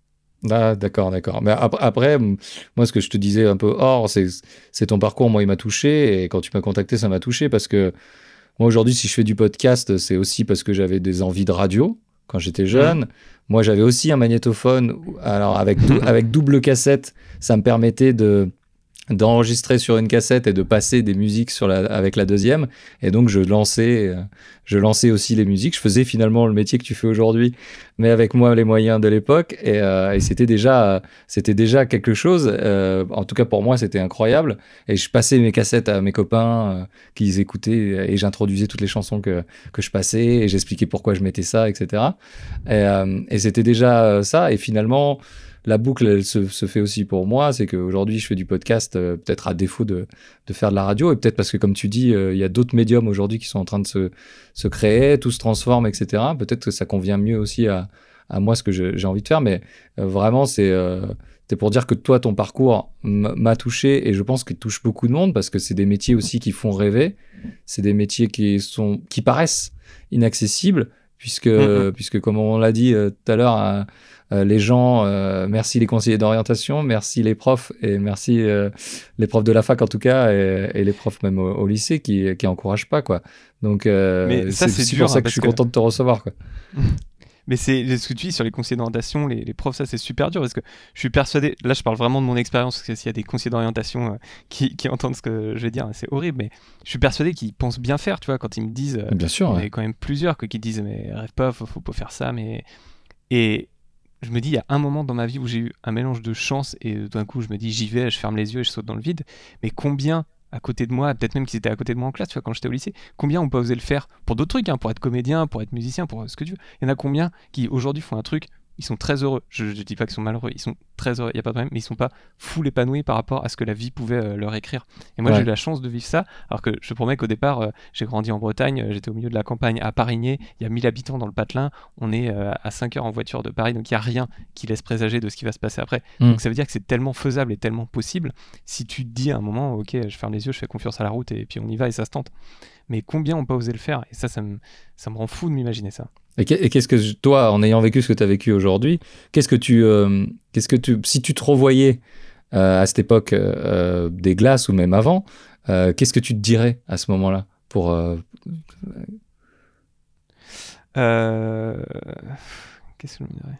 Ah, d'accord, d'accord. Mais ap- après, moi, ce que je te disais un peu hors, c'est ton parcours. Moi, il m'a touché. Et quand tu m'as contacté, ça m'a touché parce que moi, aujourd'hui, si je fais du podcast, c'est aussi parce que j'avais des envies de radio quand j'étais jeune. Moi, j'avais aussi un magnétophone. Alors, avec, dou- avec double cassette, ça me permettait de d'enregistrer sur une cassette et de passer des musiques avec la deuxième. Et donc, je lançais, euh, je lançais aussi les musiques. Je faisais finalement le métier que tu fais aujourd'hui, mais avec moi les moyens de l'époque. Et, euh, c'était déjà, c'était déjà quelque chose. Euh, en tout cas, pour moi, c'était incroyable. Et je passais mes cassettes à mes copains euh, qui les écoutaient et j'introduisais toutes les chansons que, que je passais et j'expliquais pourquoi je mettais ça, etc. Et, c'était déjà ça. Et finalement, la boucle elle se, se fait aussi pour moi, c'est qu'aujourd'hui je fais du podcast euh, peut-être à défaut de, de faire de la radio et peut-être parce que comme tu dis, euh, il y a d'autres médiums aujourd'hui qui sont en train de se, se créer, tout se transforme, etc. Peut-être que ça convient mieux aussi à, à moi ce que j'ai envie de faire, mais euh, vraiment c'est euh, c'est pour dire que toi ton parcours m'a touché et je pense qu'il touche beaucoup de monde parce que c'est des métiers aussi qui font rêver, c'est des métiers qui sont qui paraissent inaccessibles puisque Mhm. puisque comme on l'a dit tout à l'heure. Euh, les gens, euh, merci les conseillers d'orientation, merci les profs et merci euh, les profs de la fac en tout cas et, et les profs même au, au lycée qui qui encouragent pas quoi. Donc Mais ça, c'est pour ça hein, que je suis que- content de te recevoir quoi. Mais c'est ce que tu dis sur les conseillers d'orientation, les, les profs, ça c'est super dur parce que je suis persuadé, là je parle vraiment de mon expérience, parce que s'il y a des conseillers d'orientation euh, qui, qui entendent ce que je vais dire, c'est horrible, mais je suis persuadé qu'ils pensent bien faire, tu vois, quand ils me disent, euh, Bien sûr. on ouais. est quand même plusieurs qui disent, mais rêve pas, faut, faut pas faire ça, mais. Et je me dis, il y a un moment dans ma vie où j'ai eu un mélange de chance et d'un coup je me dis, j'y vais, je ferme les yeux et je saute dans le vide, mais combien à côté de moi, peut-être même qu'ils étaient à côté de moi en classe, tu vois, quand j'étais au lycée, combien on peut oser le faire pour d'autres trucs, hein, pour être comédien, pour être musicien, pour ce que tu veux. Il y en a combien qui aujourd'hui font un truc, ils sont très heureux. Je, je dis pas qu'ils sont malheureux, ils sont très heureux, il y a pas de problème, mais ils sont pas full épanouis par rapport à ce que la vie pouvait euh, leur écrire. Et moi Ouais. j'ai eu la chance de vivre ça, alors que je te promets qu'au départ, euh, j'ai grandi en Bretagne, euh, j'étais au milieu de la campagne à Parigné, il y a 1000 habitants dans le patelin, on est euh, à 5 heures en voiture de Paris, donc il y a rien qui laisse présager de ce qui va se passer après. Mm. Donc ça veut dire que c'est tellement faisable et tellement possible si tu te dis à un moment, ok, je ferme les yeux, je fais confiance à la route et puis on y va et ça se tente. Mais combien on peut oser le faire? Et ça, ça me, ça me rend fou de m'imaginer ça. Et qu'est- et qu'est-ce que toi, en ayant vécu ce que tu as vécu aujourd'hui, qu'est-ce que tu, euh, qu'est-ce que tu, si tu te revoyais euh, à cette époque euh, des glaces ou même avant, qu'est-ce que tu te dirais à ce moment-là pour Qu'est-ce que je me dirais?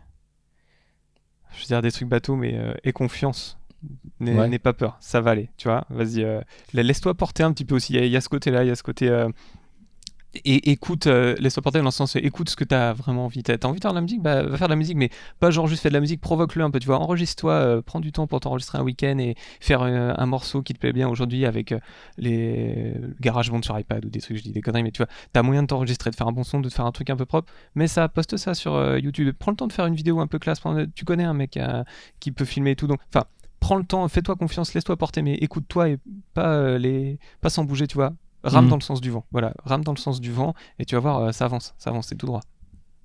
Je veux dire des trucs bateaux, mais aie confiance. N'aie Ouais. pas peur, ça va aller, tu vois. Vas-y, la- laisse-toi porter un petit peu aussi. Il y, a- il y a ce côté-là, il y a ce côté. Et écoute, euh, laisse-toi porter dans le sens, écoute ce que tu as vraiment envie. T'as t'as envie de faire de la musique? Bah, va faire de la musique, mais pas genre juste fais de la musique, provoque-le un peu, tu vois. Enregistre-toi, euh, prends du temps pour t'enregistrer un week-end et faire euh, un morceau qui te plaît bien aujourd'hui avec les GarageBand sur iPad ou des trucs, je dis des conneries, mais tu vois, t'as moyen de t'enregistrer, de faire un bon son, de faire un truc un peu propre, mais ça, poste ça sur YouTube. Prends le temps de faire une vidéo un peu classe. Tu connais un mec qui peut filmer et tout, donc, enfin, prends le temps, fais-toi confiance, laisse-toi porter, mais écoute-toi et pas les, pas sans bouger, tu vois. Rame Mhm. dans le sens du vent. Voilà, rame dans le sens du vent et tu vas voir, euh, ça avance, ça avance, c'est tout droit.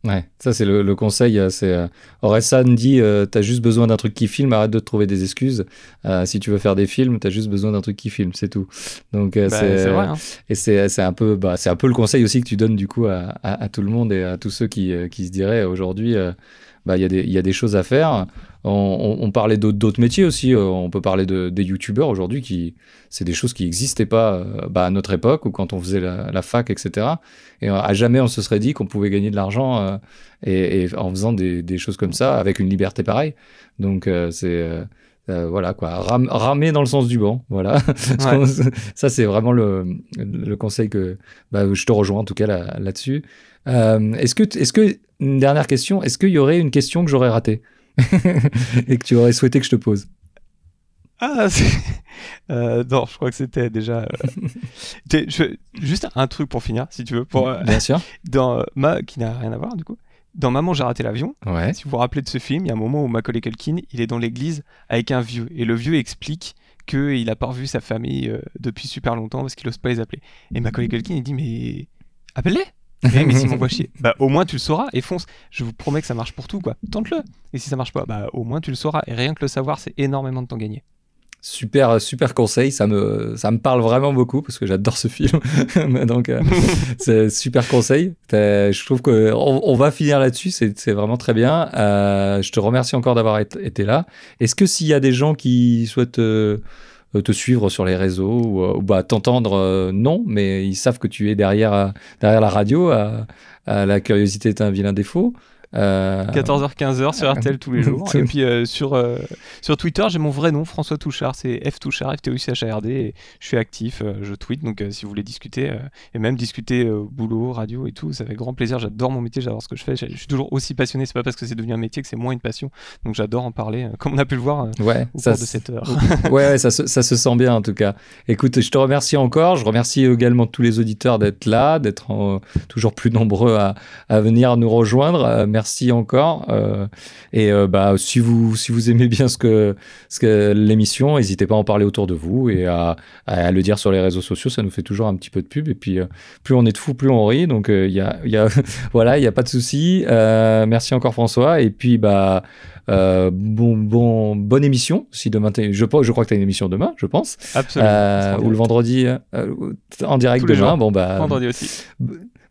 Ouais, ça c'est le, le conseil. euh, C'est euh, Orelsan dit, euh, t'as juste besoin d'un truc qui filme. Arrête de te trouver des excuses. Euh, si tu veux faire des films, t'as juste besoin d'un truc qui filme, c'est tout. Donc Bah, c'est hein. Et c'est c'est un peu bah, c'est un peu le conseil aussi que tu donnes du coup à, à, à tout le monde et à tous ceux qui, qui se diraient aujourd'hui bah il y a des il y a des choses à faire. On, on, on parlait d'autres métiers aussi. euh, On peut parler de, des youtubeurs aujourd'hui qui c'est des choses qui n'existaient pas euh, bah, à notre époque ou quand on faisait la, la fac etc. Et euh, à jamais on se serait dit qu'on pouvait gagner de l'argent euh, et, et en faisant des, des choses comme ça avec une liberté pareille. Donc euh, c'est euh, voilà quoi, Ram- ramer dans le sens du banc, voilà. Ouais. ça c'est vraiment le, le conseil que bah, je te rejoins en tout cas là- là-dessus. Euh, est-ce que est-ce que une dernière question, est-ce qu'il y aurait une question que j'aurais ratée et que tu aurais souhaité que je te pose? Ah, c'est- euh, non, je crois que c'était déjà. euh, je- Juste un truc pour finir, si tu veux. Pour, euh, Bien sûr. dans ma qui n'a rien à voir du coup. Dans Maman j'ai raté l'avion, Ouais. si vous vous rappelez de ce film, il y a un moment où Macaulay Culkin, il est dans l'église avec un vieux et le vieux explique qu'il a pas revu sa famille depuis super longtemps parce qu'il ose pas les appeler. Et Macaulay Culkin il dit mais appelle-les. Eh, mais s'ils m'envoient chier, bah au moins tu le sauras et fonce. Je vous promets que ça marche pour tout quoi. Tente-le. Et si ça marche pas, bah au moins tu le sauras. Et rien que le savoir, c'est énormément de temps gagné. Super, super conseil. Ça me, ça me parle vraiment beaucoup parce que j'adore ce film. Donc, euh, c'est super conseil. Je trouve qu'on on va finir là-dessus. C'est c'est vraiment très bien. Euh, je te remercie encore d'avoir été, été là. Est-ce que s'il y a des gens qui souhaitent euh, te suivre sur les réseaux ou, euh, bah, t'entendre, euh, non, mais ils savent que tu es derrière, euh, derrière la radio, la curiosité est un vilain défaut. Euh, 14h, 15h sur RTL tous les jours. et puis euh, sur, euh, sur Twitter, j'ai mon vrai nom, François Touchard, c'est F Touchard, f t o c h a r d et je suis actif, euh, je tweet, donc euh, si vous voulez discuter, euh, et même discuter euh, boulot, radio et tout, ça fait grand plaisir, j'adore mon métier, j'adore ce que je fais, je suis toujours aussi passionné, c'est pas parce que c'est devenu un métier que c'est moins une passion, donc j'adore en parler, euh, comme on a pu le voir euh, ouais, au ça, cours de cette heure. ouais, ouais, ça, se- ça se sent bien en tout cas. Écoute, je te remercie encore. Je remercie également tous les auditeurs d'être là, d'être euh, toujours plus nombreux à, à venir nous rejoindre. Euh, merci encore. Euh, et euh, bah, si vous si vous aimez bien ce que ce que l'émission, n'hésitez pas à en parler autour de vous et à, à le dire sur les réseaux sociaux. Ça nous fait toujours un petit peu de pub. Et puis euh, plus on est de fous, plus on rit. Donc il y a y a voilà, il y a pas de souci. Merci encore François. Et puis bah euh, bon, bon, bonne émission. Si demain, je, je crois que tu as une émission demain, je pense. Absolument. Euh, ou le vendredi euh, en direct Tous demain. Bon, bah, Vendredi aussi.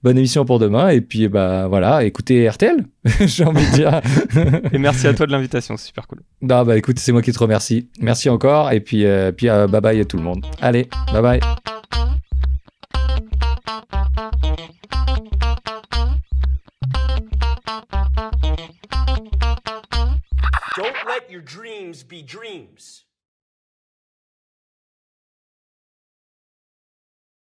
Bonne émission pour demain. Et puis, bah, voilà, écoutez RTL, j'ai envie de dire. Et merci à toi de l'invitation, c'est super cool. non, bah, écoute, c'est moi qui te remercie. Merci encore. Et puis, euh, puis euh, bye bye à tout le monde. Allez, bye bye. Don't let your dreams be dreams.